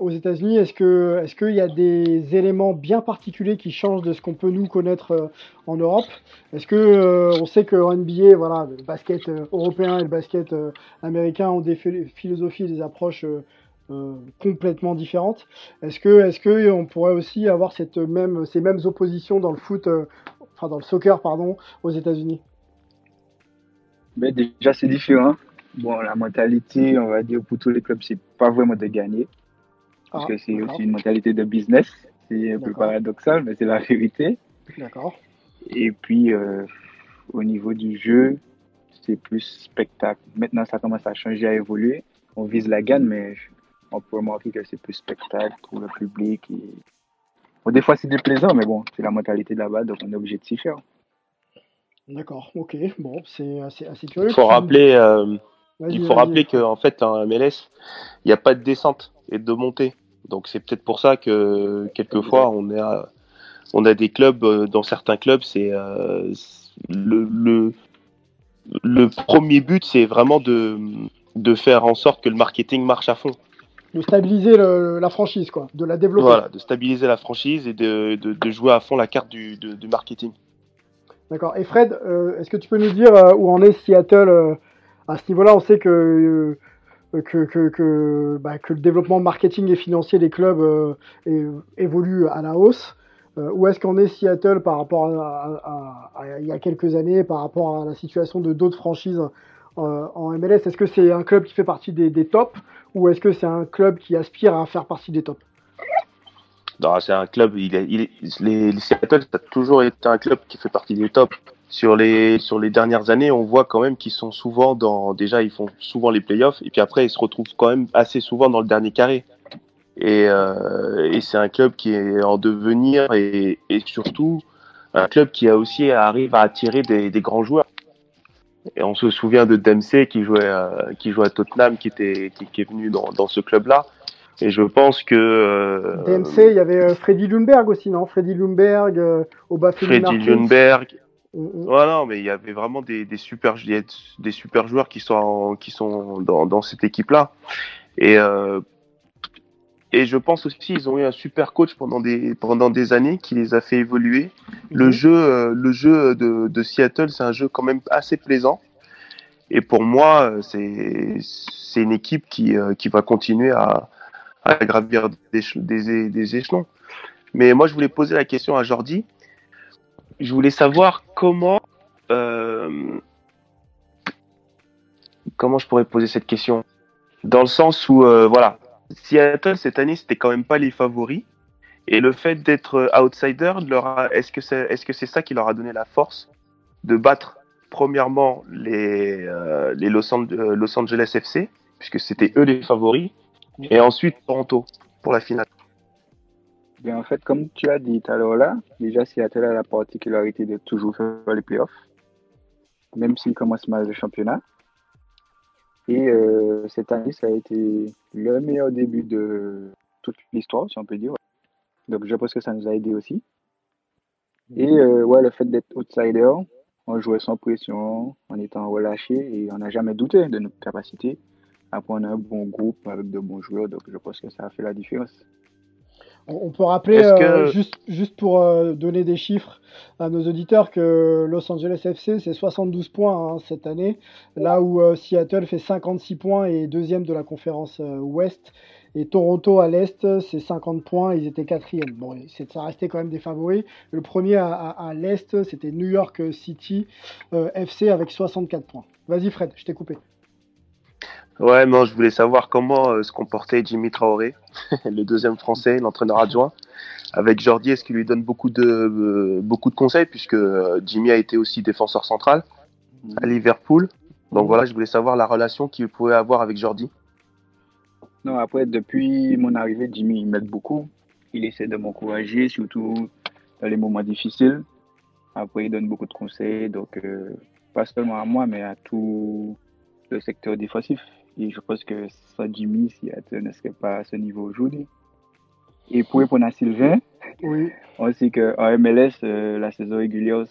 A: aux États-Unis, est-ce que est-ce qu'il y a des éléments bien particuliers qui changent de ce qu'on peut nous connaître euh, en Europe? Est-ce que euh, on sait que NBA, voilà, le basket européen et le basket américain ont des philosophies des approches complètement différentes? Est-ce que est-ce que on pourrait aussi avoir cette même ces mêmes oppositions dans le foot, enfin dans le soccer pardon, aux États-Unis?
B: Ben, déjà c'est différent. Bon, la mentalité, on va dire pour tous les clubs, c'est pas vraiment de gagner parce ah, que c'est aussi une mentalité de business. C'est un peu paradoxal, mais c'est la vérité.
A: D'accord.
B: Et puis, euh, au niveau du jeu, c'est plus spectacle. Maintenant, ça commence à changer, à évoluer. On vise la gagne, mais on peut remarquer que c'est plus spectacle pour le public. Bon, des fois, c'est déplaisant, mais bon, c'est la mentalité de là-bas, donc on est obligé de s'y faire.
A: D'accord, ok. Bon, c'est assez, assez curieux.
C: Il faut rappeler, euh, il faut rappeler qu'en fait, en MLS, il n'y a pas de descente et de montée. Donc c'est peut-être pour ça que quelquefois on a, on a des clubs, euh, dans certains clubs, c'est euh, le, le, premier but, c'est vraiment de, de faire en sorte que le marketing marche à fond.
A: De stabiliser la franchise, quoi, de la développer.
C: Voilà, de stabiliser la franchise et de, de, jouer à fond la carte du, du marketing.
A: D'accord. Et Fred, euh, est-ce que tu peux nous dire où en est Seattle à ce niveau-là? On sait que que, bah, que, le développement marketing et financier des clubs euh, évolue à la hausse. Euh, Où est-ce qu'on est Seattle par rapport à, il y a quelques années, par rapport à la situation de d'autres franchises euh, en MLS Est-ce que c'est un club qui fait partie des, tops ou est-ce que c'est un club qui aspire à faire partie des tops?
C: Non, c'est un club. Il, il les, Seattle, ça a toujours été un club qui fait partie des tops sur les sur les dernières années, on voit quand même qu'ils sont souvent dans déjà ils font souvent les playoffs et puis après ils se retrouvent quand même assez souvent dans le dernier carré. Et, euh, et c'est un club qui est en devenir et, et, surtout un club qui a aussi arrive à attirer des, des, grands joueurs. Et on se souvient de Dempsey qui jouait à, qui jouait à Tottenham, qui était qui, qui est venu dans, dans ce club-là. Et je pense que
A: euh, Dempsey, il y avait euh, Freddy Lundberg aussi, non? Freddy Lundberg, euh, au
C: Freddy Lundberg, voilà, mais il y avait vraiment des, des super des super joueurs qui sont qui sont dans, dans cette équipe là et euh, et je pense aussi ils ont eu un super coach pendant des pendant des années qui les a fait évoluer. Le mhm. jeu euh, le jeu de, de Seattle c'est un jeu quand même assez plaisant et pour moi c'est c'est une équipe qui euh, qui va continuer à à gravir des, des, des échelons. Mais moi je voulais poser la question à Jordi je voulais savoir comment euh, comment je pourrais poser cette question. Dans le sens où euh, voilà Seattle cette année c'était quand même pas les favoris. Et le fait d'être outsider est-ce que c'est est-ce que c'est ça qui leur a donné la force de battre premièrement les euh, les Los, Los Angeles FC puisque c'était eux les favoris et ensuite Toronto pour la finale?
B: En fait, comme tu as dit tout à l'heure là, déjà Seattle a la particularité de toujours faire les playoffs. même s'il commence mal le championnat. Et euh, cette année, ça a été le meilleur début de toute l'histoire, si on peut dire. Donc je pense que ça nous a aidé aussi. Et euh, ouais, le fait d'être outsider, on jouait sans pression, en étant relâché et on n'a jamais douté de notre capacité à prendre un bon groupe avec de bons joueurs. Donc je pense que ça a fait la différence.
A: On, peut rappeler, euh, juste, juste pour euh, donner des chiffres à nos auditeurs, que Los Angeles FC, c'est 72 points hein, cette année, là où euh, Seattle fait 56 points et deuxième de la conférence Ouest. Et Toronto à l'Est, c'est 50 points, ils étaient quatrième. Bon, ça restait quand même des favoris. Le premier à, à l'Est, c'était New York City FC avec 64 points. Vas-y Fred, je t'ai coupé.
C: Ouais, non, je voulais savoir comment euh, se comportait Jimmy Traoré, <laughs> le deuxième français, l'entraîneur adjoint. Avec Jordi, est-ce qu'il lui donne beaucoup de, euh, beaucoup de conseils, puisque euh, Jimmy a été aussi défenseur central à Liverpool. Donc voilà, je voulais savoir la relation qu'il pouvait avoir avec Jordi.
B: Non, après, depuis mon arrivée, Jimmy m'aide beaucoup. Il essaie de m'encourager, surtout dans les moments difficiles. Après, il donne beaucoup de conseils, donc pas seulement à moi, mais à tout le secteur défensif. Et je pense que ça, Jimmy, Seattle ne serait pas à ce niveau aujourd'hui. Et pour répondre à Sylvain, oui. <laughs> on sait qu'en MLS, euh, la saison régulière ne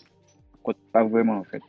B: compte pas vraiment en fait.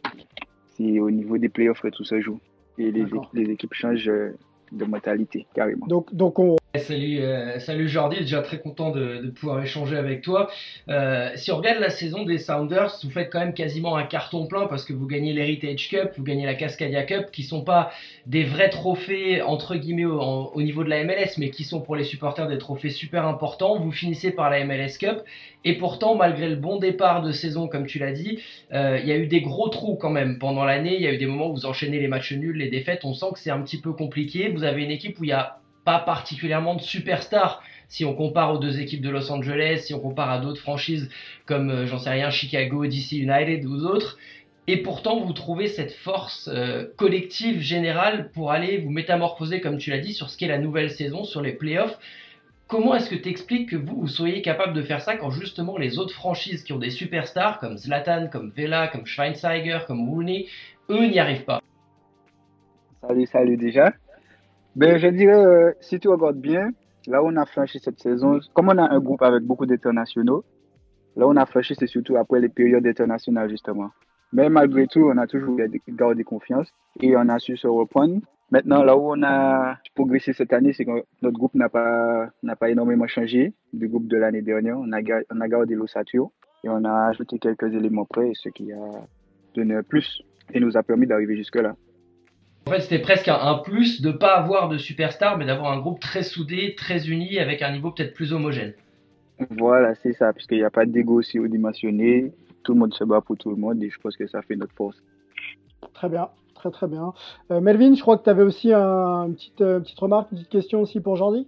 B: C'est au niveau des playoffs que tout se joue. Et les, les équipes changent euh, de mentalité, carrément.
A: Donc, donc on,
F: Salut, euh, salut Jordi, déjà très content de, pouvoir échanger avec toi. Euh, si on regarde la saison des Sounders, vous faites quand même quasiment un carton plein parce que vous gagnez l'Heritage Cup, vous gagnez la Cascadia Cup, qui sont pas des vrais trophées entre guillemets au, niveau de la MLS, mais qui sont pour les supporters des trophées super importants. Vous finissez par la MLS Cup et pourtant, malgré le bon départ de saison, comme tu l'as dit, euh, il y a eu des gros trous quand même pendant l'année. Il y a eu des moments où vous enchaînez les matchs nuls, les défaites. On sent que c'est un petit peu compliqué. Vous avez une équipe où il y a pas particulièrement de superstars si on compare aux deux équipes de Los Angeles, si on compare à d'autres franchises comme, euh, j'en sais rien, Chicago, DC United ou d'autres. Et pourtant, vous trouvez cette force euh, collective générale pour aller vous métamorphoser, comme tu l'as dit, sur ce qu'est la nouvelle saison, sur les playoffs. Comment est-ce que tu expliques que vous, vous soyez capable de faire ça quand justement les autres franchises qui ont des superstars comme Zlatan, comme Vela, comme Schweinsteiger, comme Rooney, eux n'y arrivent pas?
B: Salut, salut déjà. Ben, je dirais, euh, si tu regardes bien, là où on a franchi cette saison, comme on a un groupe avec beaucoup d'internationaux, là où on a franchi, c'est surtout après les périodes internationales, justement. Mais malgré tout, on a toujours gardé confiance et on a su se reprendre. Maintenant, là où on a progressé cette année, c'est que notre groupe n'a pas, n'a pas énormément changé du groupe de l'année dernière. On a, on a gardé l'ossature et on a ajouté quelques éléments près, ce qui a donné un plus et nous a permis d'arriver jusque-là.
F: En fait, c'était presque un, plus de pas avoir de superstar, mais d'avoir un groupe très soudé, très uni, avec un niveau peut-être plus homogène.
B: Voilà, c'est ça, puisqu'il n'y a pas d'ego aussi dimensionné. Tout le monde se bat pour tout le monde et je pense que ça fait notre force.
A: Très bien, très très bien. Euh, Melvin, je crois que tu avais aussi une, petite, euh, petite remarque, une petite question aussi pour Jordi?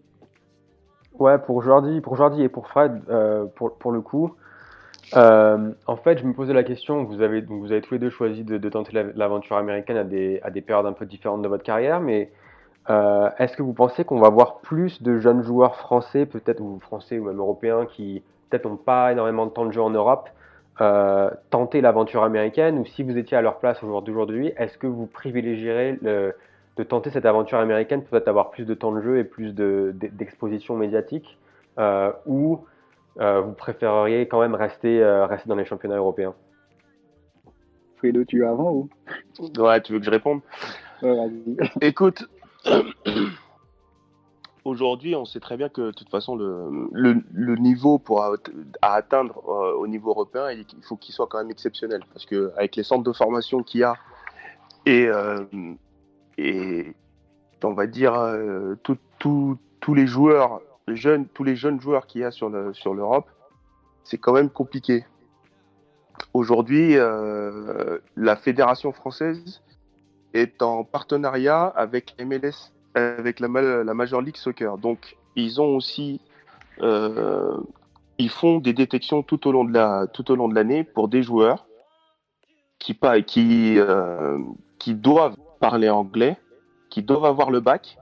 H: Ouais, pour Jordi, pour Jordi et pour Fred, euh, pour, pour, le coup. Euh, en fait, je me posais la question, vous avez, tous les deux choisi de, tenter l'aventure américaine à des, périodes un peu différentes de votre carrière, mais euh, est-ce que vous pensez qu'on va voir plus de jeunes joueurs français, peut-être, ou français ou même européens, qui peut-être n'ont pas énormément de temps de jeu en Europe, euh, tenter l'aventure américaine, ou si vous étiez à leur place au jour d'aujourd'hui, est-ce que vous privilégierez de tenter cette aventure américaine, peut-être avoir plus de temps de jeu et plus d'exposition médiatique, ou vous préféreriez quand même rester, euh, rester dans les championnats européens.
B: Fredo, tu es avant ou?
C: Ouais, tu veux que je réponde? Écoute, <clears throat> aujourd'hui, on sait très bien que de toute façon, le, le, niveau pour à, atteindre euh, au niveau européen, il, faut qu'il soit quand même exceptionnel. Parce qu'avec les centres de formation qu'il y a et, et on va dire tous les joueurs tous les jeunes joueurs qu'il y a sur l'Europe, c'est quand même compliqué. Aujourd'hui, euh, la fédération française est en partenariat avec la, Major League Soccer. Donc, ils ont aussi, euh, ils font des détections tout au long de l'année pour des joueurs qui, euh, qui doivent parler anglais, qui doivent avoir le bac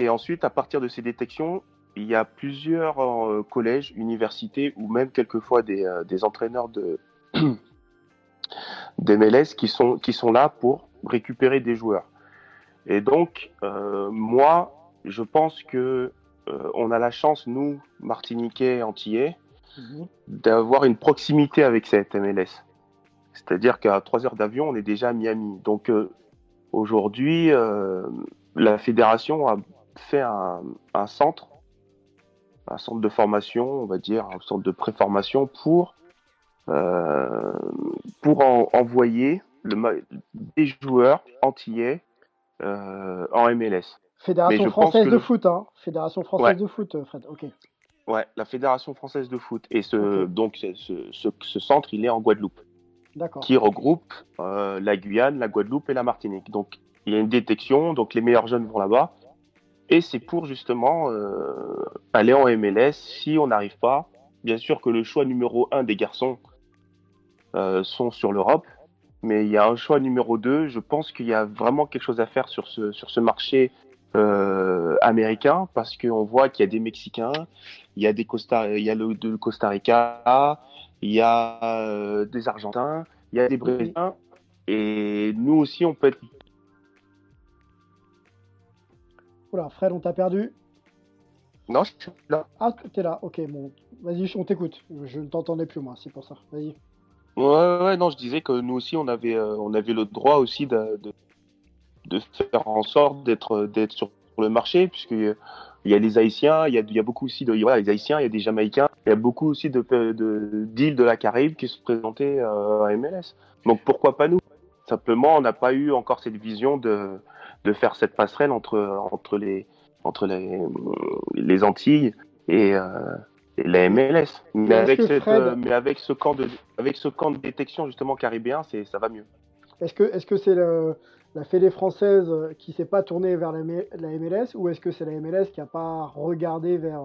C: et ensuite, à partir de ces détections, il y a plusieurs euh, collèges, universités ou même quelquefois des, euh, entraîneurs de, <clears throat> d'MLS qui sont, qui sont là pour récupérer des joueurs. Et donc, moi, je pense que on a la chance, nous, Martiniquais, Antillais, mhm. d'avoir une proximité avec cette MLS. C'est-à-dire qu'à 3 heures d'avion, on est déjà à Miami. Donc aujourd'hui, la fédération a fait un, centre, un centre de formation, on va dire, un centre de préformation pour, euh, pour envoyer le, des joueurs antillais euh, en MLS.
A: Fédération française de foot, hein. Fédération française de foot, Fred. Ok.
C: Ouais, la Fédération française de foot. Et ce, donc ce, ce, centre, il est en Guadeloupe. Qui regroupe euh, la Guyane, la Guadeloupe et la Martinique. Donc il y a une détection, donc les meilleurs jeunes vont là-bas. Et c'est pour justement euh, aller en MLS si on n'arrive pas. Bien sûr que le choix numéro un des garçons euh, sont sur l'Europe, mais il y a un choix numéro 2. Je pense qu'il y a vraiment quelque chose à faire sur ce, sur ce marché euh, américain parce qu'on voit qu'il y a des Mexicains, il y a, des Costa, il y a le Costa Rica, il y a des Argentins, il y a des Brésiliens. Et nous aussi, on peut être
A: Oula, Fred, on t'a perdu.
C: Non, je suis là.
A: Ah, t'es là, ok, bon. Vas-y, on t'écoute. Je ne t'entendais plus, moi, c'est pour ça. Vas-y.
C: Ouais, ouais, non, je disais que nous aussi, on avait, euh, on avait le droit aussi de, de, faire en sorte d'être, d'être sur le marché, puisque il y a les Haïtiens, il y a, il y a beaucoup aussi de, voilà, les Haïtiens, il y a des Jamaïcains, il y a beaucoup aussi de, de d'îles de la Caraïbe qui se présentaient euh, à MLS. Donc pourquoi pas nous? Simplement, on n'a pas eu encore cette vision de, de faire cette passerelle entre, entre, les, entre les, les Antilles et, euh, la MLS. Mais avec, cette, euh, mais avec, ce camp de, avec ce camp de détection justement caribéen, c'est, ça va mieux.
A: Est-ce que, est-ce que c'est la Fédé française qui s'est pas tournée vers la, MLS ou est-ce que c'est la MLS qui n'a pas regardé vers,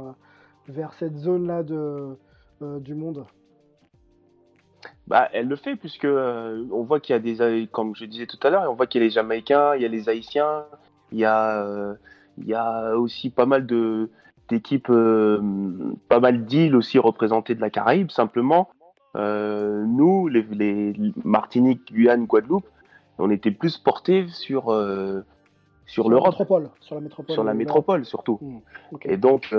A: vers cette zone-là de, euh, du monde?
C: Bah, elle le fait puisque euh, on voit qu'il y a des, comme je disais tout à l'heure, on voit qu'il y a les Jamaïcains, il y a les Haïtiens, il y a, euh, il y a aussi pas mal de d'équipes, euh, pas mal d'îles aussi représentées de la Caraïbe. Simplement, nous, les, les, Martinique, Guyane, Guadeloupe, on était plus portés sur sur l'Europe,
A: sur la métropole,
C: sur la métropole surtout. Mmh, Et donc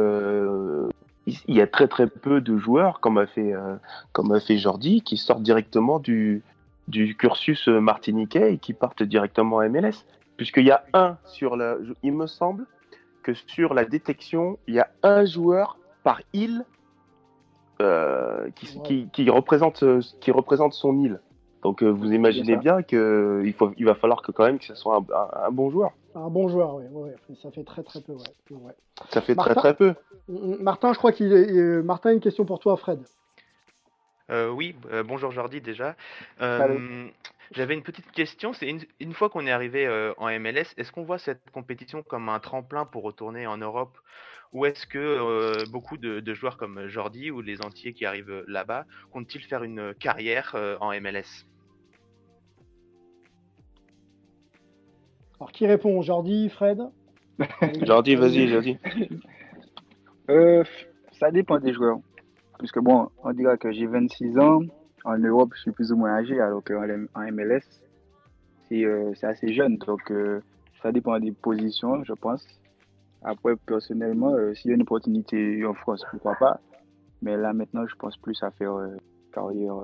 C: il y a très très peu de joueurs, comme a fait, euh, comme a fait Jordi, qui sortent directement du, du cursus martiniquais et qui partent directement à MLS. Puisqu'il y a un sur la. Il me semble que sur la détection, il y a un joueur par île euh, qui, qui, représente, qui représente son île. Donc euh, vous imaginez bien qu'il il va falloir que quand même que ce soit un, bon joueur.
A: Un bon joueur, oui. ça fait très très peu.
C: Ça fait très très peu.
A: Martin, je crois qu'il est... Martin, une question pour toi, Fred.
D: Euh, oui, euh, bonjour Jordi déjà. J'avais une petite question, c'est une, fois qu'on est arrivé en MLS, est-ce qu'on voit cette compétition comme un tremplin pour retourner en Europe? Ou est-ce que beaucoup de, joueurs comme Jordi ou les entiers qui arrivent là-bas comptent-ils faire une carrière en MLS
A: Alors qui répond Jordi, Fred? <laughs>
C: Jordi, vas-y, Jordi. <laughs>
B: Euh, ça dépend des joueurs. Puisque bon, on dirait que j'ai 26 ans. En Europe, je suis plus ou moins âgé, alors qu'en MLS, euh, c'est assez jeune. Donc, euh, ça dépend des positions, je pense. Après, personnellement, s'il y a une opportunité en France, pourquoi pas. Mais là, maintenant, je pense plus à faire carrière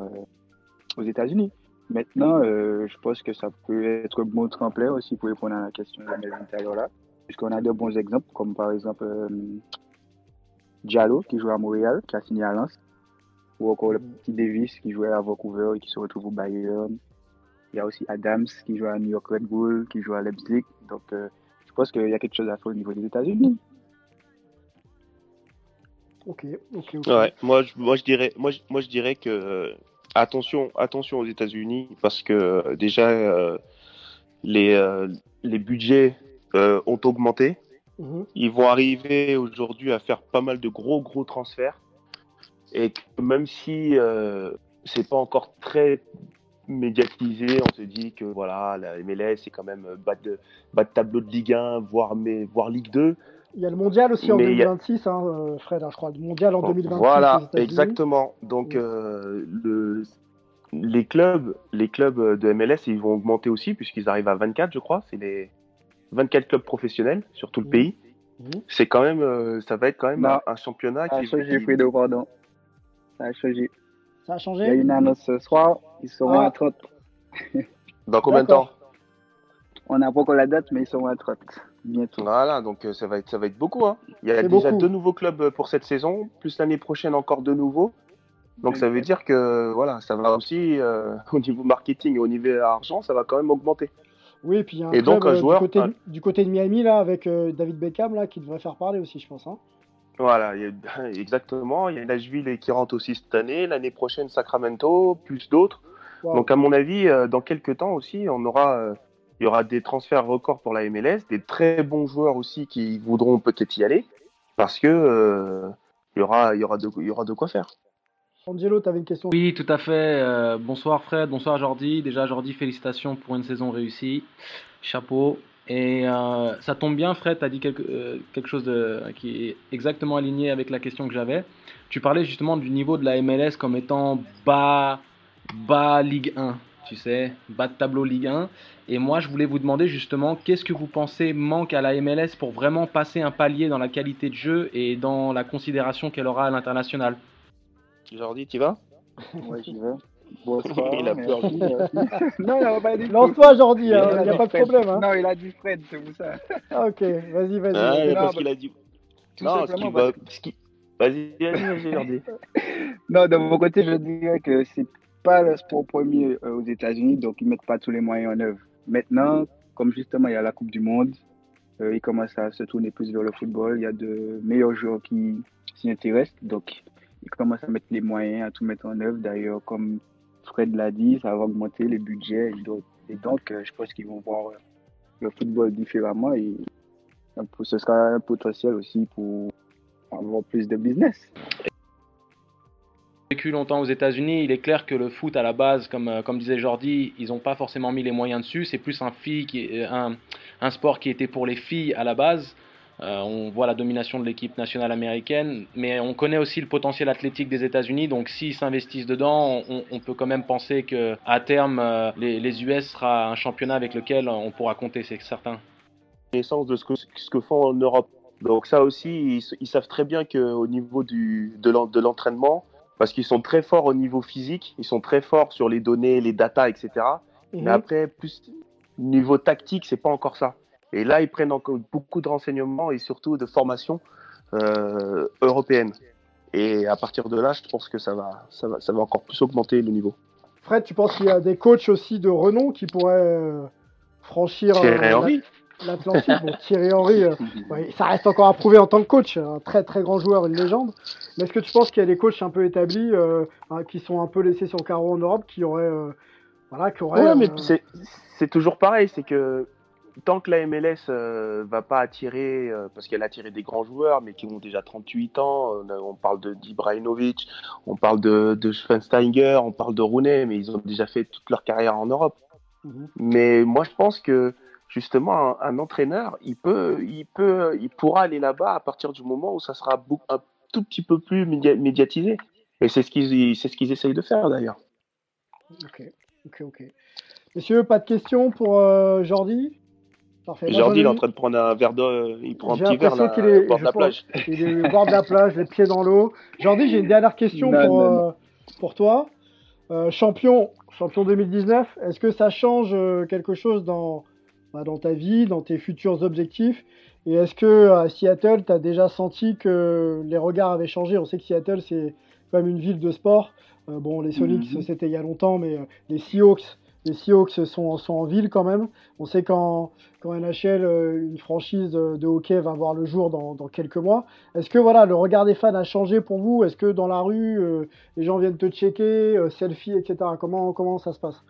B: aux États-Unis. Maintenant, je pense que ça peut être bon tremplin aussi pour répondre à la question de la là. Puisqu'on a de bons exemples, comme par exemple Diallo qui joue à Montréal, qui a signé à Lens, ou encore le petit Davis qui jouait à Vancouver et qui se retrouve au Bayern. Il y a aussi Adams qui joue à New York Red Bull, qui joue à Leipzig. Donc, euh, je pense qu'il y a quelque chose à faire au niveau des États-Unis.
A: Ok, ok, ok.
C: Ouais, moi, je, moi, je dirais, moi, moi, je dirais que euh, attention, attention aux États-Unis parce que euh, déjà les, les budgets ont augmenté. Mhm. Ils vont arriver aujourd'hui à faire pas mal de gros gros transferts. Et même si euh, c'est pas encore très médiatisé, on se dit que voilà, la MLS c'est quand même bas de, bas de tableau de Ligue 1, voire, mais, voire Ligue 2.
A: Il y a le mondial aussi en 2026, hein, euh, Fred, hein, je crois. Le mondial en 2026.
C: Voilà, exactement. Donc, euh, le, les clubs, les clubs de MLS, ils vont augmenter aussi puisqu'ils arrivent à 24, je crois. C'est les 24 clubs professionnels sur tout le pays. C'est quand même, euh, ça va être quand même un, un championnat
B: Ça a
C: qui,
B: changé,
C: qui-
B: Fredo, pardon. Ça a changé.
A: Ça a
B: Il y a
A: changé
B: une annonce ce soir, ils seront
A: Ah.
B: à 30.
C: dans combien de temps?
B: On n'a pas encore la date, mais ils seront à 30 bientôt.
C: Voilà, donc euh, ça va être, ça va être beaucoup. Hein. Il y a déjà
A: beaucoup.
C: deux nouveaux clubs euh, pour cette saison, plus l'année prochaine encore deux nouveaux. Donc ça veut dire que voilà, ça va aussi euh, <laughs> au niveau marketing et au niveau argent, ça va quand même augmenter.
A: Oui, et puis il y a un
C: Et
A: club
C: donc, un
A: euh,
C: joueur-
A: du, côté,
C: un-
A: du côté de Miami, là, avec euh, David Beckham, là, qui devrait faire parler aussi, je pense. Hein.
C: Voilà, il y a- <laughs> exactement. Il y a Nashville qui rentre aussi cette année, l'année prochaine Sacramento, plus d'autres.
A: Wow.
C: Donc à mon avis, euh, dans quelques temps aussi, on aura, il y aura des transferts records pour la MLS, des très bons joueurs aussi qui voudront peut-être y aller, parce que euh, il y aura, il y aura de, il y aura de quoi faire.
A: Angelo, tu avais une question?
G: Oui, tout à fait. Euh, bonsoir Fred, bonsoir Jordi. Déjà Jordi, félicitations pour une saison réussie. Chapeau. Et euh, ça tombe bien, Fred, tu as dit quelque, euh, quelque chose de, qui est exactement aligné avec la question que j'avais. Tu parlais justement du niveau de la MLS comme étant bas, bas Ligue 1, tu sais, bas de tableau Ligue 1. Et moi, je voulais vous demander justement, qu'est-ce que vous pensez manque à la MLS pour vraiment passer un palier dans la qualité de jeu et dans la considération qu'elle aura à l'international?
C: Jordi, tu vas?
B: Ouais, j'y vais. Bonsoir. <laughs>
C: Il a peur.
B: merci. <laughs> non, il n'a pas dit.
A: Lance-toi, Jordi, il
B: Il
A: n'y
B: a
A: a pas de problème. Hein.
B: Non, il a dit Fred, c'est pour ça.
A: Ah, ok, vas-y, vas-y.
C: Ah,
B: non,
C: parce
B: bah,
C: qu'il a dit.
B: Tout
C: Non, ce qui va, vas-y, vas-y, Jordi. <laughs>
B: Non, de mon côté, je dirais que c'est pas le sport premier euh, aux États-Unis, donc ils mettent pas tous les moyens en œuvre. Maintenant, comme justement il y a la Coupe du Monde, euh, ils commencent à se tourner plus vers le football. Il y a de meilleurs joueurs qui s'y intéressent, donc ils commencent à mettre les moyens, à tout mettre en œuvre. D'ailleurs, comme Fred l'a dit, ça va augmenter les budgets et donc, euh, je pense qu'ils vont voir le football différemment et ce sera un potentiel aussi pour avoir plus de business.
G: Vécu longtemps aux États-Unis, il est clair que le foot à la base, comme, euh, disait Jordi, ils n'ont pas forcément mis les moyens dessus. C'est plus un, fille qui est- un, sport qui était pour les filles à la base. Euh, on voit la domination de l'équipe nationale américaine, mais on connaît aussi le potentiel athlétique des États-Unis. Donc s'ils s'investissent dedans, on, peut quand même penser que à terme, euh, les, US sera un championnat avec lequel on pourra compter, c'est certain.
C: connaissance de ce que, font en Europe. Donc ça aussi, ils, savent très bien qu'au niveau du, de l'entraînement, parce qu'ils sont très forts au niveau physique, ils sont très forts sur les données, les datas, etc.
A: Mhm.
C: Mais après, plus niveau tactique, c'est pas encore ça. Et là, ils prennent encore beaucoup de renseignements et surtout de formation euh, européenne. Et à partir de là, je pense que ça va, ça va, ça va encore plus augmenter le niveau.
A: Fred, tu penses qu'il y a des coachs aussi de renom qui pourraient euh, franchir euh,
C: Thierry Henry,
A: l'Atlantique Bon, Thierry Henry, euh, ouais, ça reste encore à prouver en tant que coach, un très très grand joueur, une légende. Mais est-ce que tu penses qu'il y a des coachs un peu établis euh, hein, qui sont un peu laissés sur le carreau en Europe qui auraient. euh, voilà, qui auraient.
C: Ouais, mais c'est toujours pareil, c'est que tant que la MLS euh, va pas attirer, euh, parce qu'elle a attiré des grands joueurs, mais qui ont déjà 38 ans, on parle de d'Ibrahimovic, on parle de, de on parle de Rooney, mais ils ont déjà fait toute leur carrière en Europe.
A: Mhm.
C: Mais moi, je pense que justement, un, un entraîneur, il peut, il peut, il pourra aller là-bas à partir du moment où ça sera beaucoup- un tout petit peu plus média- médiatisé. Et c'est ce qu'ils, c'est ce qu'ils essayent de faire d'ailleurs.
A: Ok, ok, ok. Messieurs, pas de questions pour euh, Jordi? Parfait.
C: Jordi, il est en train de prendre un verre d'eau, il prend un
A: J'ai
C: petit verre là,
A: qu'il est-
C: au bord de la plage.
A: Il est au bord de la plage, les pieds dans l'eau. Jordi, j'ai une dernière question
B: Non,
A: pour,
B: non,
A: euh, pour toi. Euh, champion, champion 2019, est-ce que ça change quelque chose dans, dans ta vie, dans tes futurs objectifs Et est-ce que à Seattle, tu as déjà senti que les regards avaient changé? On sait que Seattle, c'est quand même une ville de sport. Euh, bon, les Sonics,
B: Mhm.
A: c'était il y a longtemps, mais euh, les Seahawks, les Seahawks sont, sont en ville quand même. On sait qu'en quand NHL, euh, une franchise de, de hockey va voir le jour dans, dans quelques mois. Est-ce que voilà, le regard des fans a changé pour vous? Est-ce que dans la rue, euh, les gens viennent te checker, euh, selfie, etc. Comment, comment ça se passe?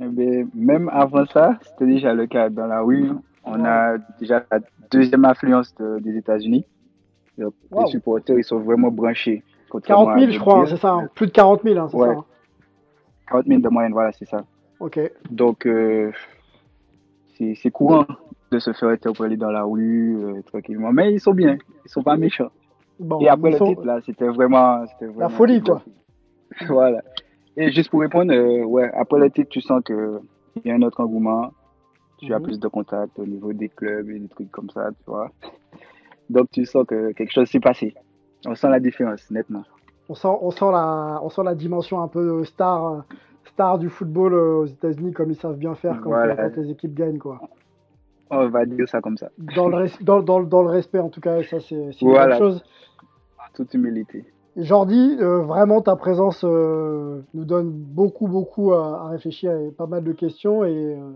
B: Ben, même avant ça, c'était déjà le cas dans la rue. On a déjà la deuxième influence de- des États-Unis.
A: Wow.
B: Les supporters, ils sont vraiment branchés. contrairement
A: 40 000,
B: à
A: je crois, hein, c'est ça. hein. Plus de 40 000, hein, c'est
B: Ouais.
A: ça. hein.
B: 40 000 de moyenne, voilà, c'est ça.
A: Ok.
B: Donc, euh, c'est courant de se faire interpeller dans la rue euh, tranquillement. Mais ils sont bien, ils sont pas méchants.
A: Bon,
B: Et après le
A: sont-
B: titre, là, c'était vraiment, c'était
A: la
B: vraiment-
A: folie, quoi. <laughs>
B: voilà. Et juste pour répondre, euh, ouais, après le titre, tu sens qu'il y a un autre engouement. Tu as
A: Mhm.
B: plus de contacts au niveau des clubs et des trucs comme ça, tu vois. Donc tu sens que quelque chose s'est passé. On sent la différence, nettement.
A: On sent, on sent la, on sent la dimension un peu star, star du football euh, aux États-Unis, comme ils savent bien faire quand,
B: Voilà.
A: quand les équipes gagnent, quoi.
B: On va dire ça comme ça.
A: Dans le, res- dans, dans, dans le respect, en tout cas, ça, c'est une
B: Voilà.
A: bonne chose.
B: Toute humilité.
A: Jordi, euh, vraiment, ta présence euh, nous donne beaucoup, beaucoup à, à réfléchir et pas mal de questions. Et euh,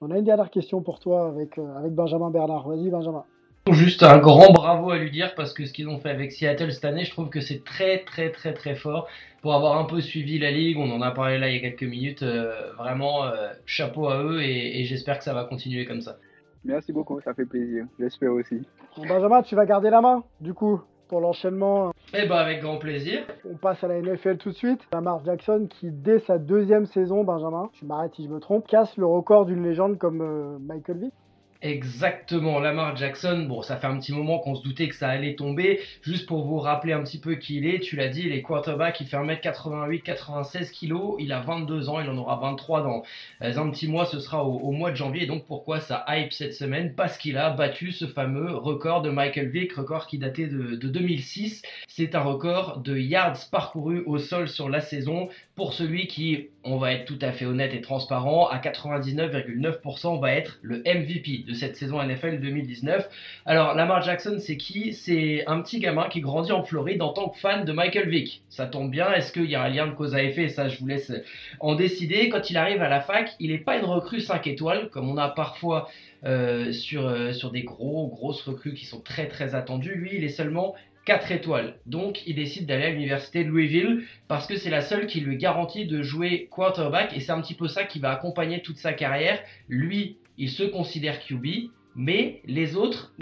A: on a une dernière question pour toi avec, euh, avec Benjamin Bernard. Vas-y, Benjamin.
F: Juste un grand bravo à lui dire parce que ce qu'ils ont fait avec Seattle cette année, je trouve que c'est très très très très fort pour avoir un peu suivi la ligue. On en a parlé là il y a quelques minutes. euh, vraiment euh, chapeau à eux et, et j'espère que ça va continuer comme ça.
B: Merci beaucoup, ça fait plaisir. J'espère aussi.
A: Bon, Benjamin, tu vas garder la main, du coup, pour l'enchaînement.
F: Et bah avec grand plaisir.
A: On passe à la NFL tout de suite. Lamar Jackson qui, dès sa deuxième saison, Benjamin, tu m'arrêtes si je me trompe, casse le record d'une légende comme euh, Michael Vick.
F: Exactement, Lamar Jackson, bon ça fait un petit moment qu'on se doutait que ça allait tomber, juste pour vous rappeler un petit peu qui il est, tu l'as dit, il est quarterback, il fait 1m88, 96 kg, il a 22 ans, il en aura 23 dans euh, un petit mois, ce sera au, mois de janvier, et donc pourquoi ça hype cette semaine? Parce qu'il a battu ce fameux record de Michael Vick, record qui datait de, de 2006, c'est un record de yards parcourus au sol sur la saison, pour celui qui, on va être tout à fait honnête et transparent, à 99,9% va être le MVP de cette saison NFL 2019. Alors, Lamar Jackson, c'est qui? C'est un petit gamin qui grandit en Floride en tant que fan de Michael Vick. Ça tombe bien, est-ce qu'il y a un lien de cause à effet? Ça, je vous laisse en décider. Quand il arrive à la fac, il n'est pas une recrue 5 étoiles, comme on a parfois euh, sur, euh, sur des gros, grosses recrues qui sont très, très attendues. Lui, il est seulement 4 étoiles. Donc, il décide d'aller à l'université de Louisville parce que c'est la seule qui lui garantit de jouer quarterback et c'est un petit peu ça qui va accompagner toute sa carrière. Lui, il se considère QB, mais les autres,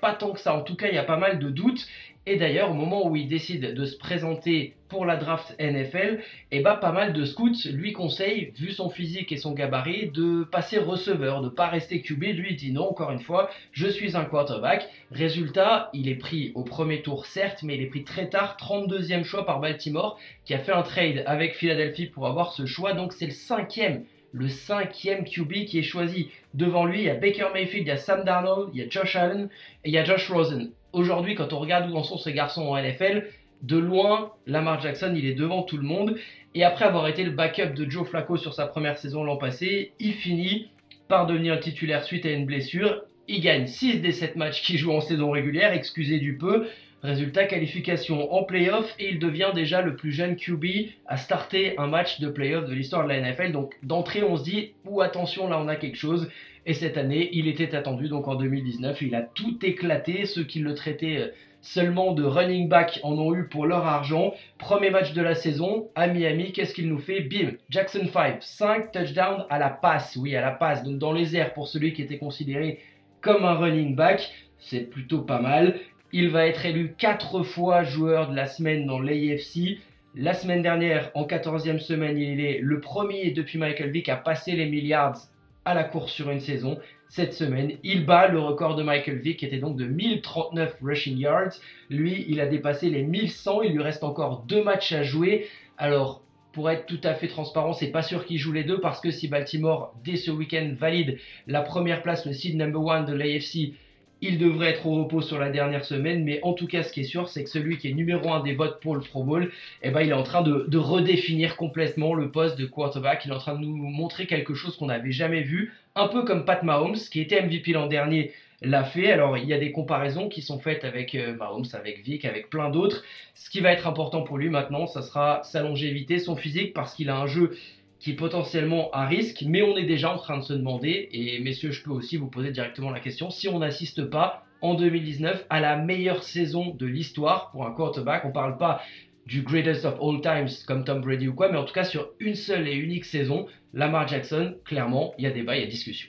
F: pas tant que ça. En tout cas, il y a pas mal de doutes. Et d'ailleurs, au moment où il décide de se présenter pour la draft NFL, eh ben, pas mal de scouts lui conseillent, vu son physique et son gabarit, de passer receveur, de pas rester QB. Lui dit non, encore une fois, je suis un quarterback. Résultat, il est pris au premier tour, certes, mais il est pris très tard, 32e choix par Baltimore, qui a fait un trade avec Philadelphie pour avoir ce choix. Donc c'est le cinquième, le cinquième QB qui est choisi. Devant lui, il y a Baker Mayfield, il y a Sam Darnold, il y a Josh Allen et il y a Josh Rosen. Aujourd'hui, quand on regarde où en sont ces garçons en NFL, de loin, Lamar Jackson, il est devant tout le monde. Et après avoir été le backup de Joe Flacco sur sa première saison l'an passé, il finit par devenir titulaire suite à une blessure. Il gagne 6 des 7 matchs qu'il joue en saison régulière, excusez du peu. Résultat, qualification en playoff et il devient déjà le plus jeune QB à starter un match de playoff de l'histoire de la NFL. Donc d'entrée, on se dit, ou attention, là on a quelque chose. Et cette année, il était attendu, donc en 2019, il a tout éclaté. Ceux qui le traitaient seulement de running back en ont eu pour leur argent. Premier match de la saison à Miami, qu'est-ce qu'il nous fait? Bim, Jackson 5, 5 touchdowns à la passe, oui à la passe, donc dans les airs pour celui qui était considéré comme un running back, c'est plutôt pas mal. Il va être élu 4 fois joueur de la semaine dans l'AFC. La semaine dernière, en 14e semaine, il est le premier depuis Michael Vick à passer les milliards à la course sur une saison. Cette semaine, il bat le record de Michael Vick qui était donc de 1039 rushing yards. Lui, il a dépassé les 1100. Il lui reste encore deux matchs à jouer. Alors, pour être tout à fait transparent, c'est pas sûr qu'il joue les deux parce que si Baltimore, dès ce week-end, valide la première place, le seed number one de l'AFC, il devrait être au repos sur la dernière semaine, mais en tout cas, ce qui est sûr, c'est que celui qui est numéro un des votes pour le Pro Bowl, eh ben, il est en train de, redéfinir complètement le poste de quarterback. Il est en train de nous montrer quelque chose qu'on n'avait jamais vu, un peu comme Pat Mahomes, qui était MVP l'an dernier, l'a fait. Alors, il y a des comparaisons qui sont faites avec euh, Mahomes, avec Vic, avec plein d'autres. Ce qui va être important pour lui maintenant, ça sera sa longévité, son physique, parce qu'il a un jeu qui est potentiellement à risque, mais on est déjà en train de se demander, et messieurs, je peux aussi vous poser directement la question, si on n'assiste pas en 2019 à la meilleure saison de l'histoire pour un quarterback, on parle pas du greatest of all times comme Tom Brady ou quoi, mais en tout cas sur une seule et unique saison, Lamar Jackson, clairement, il y a débat, il y a discussion.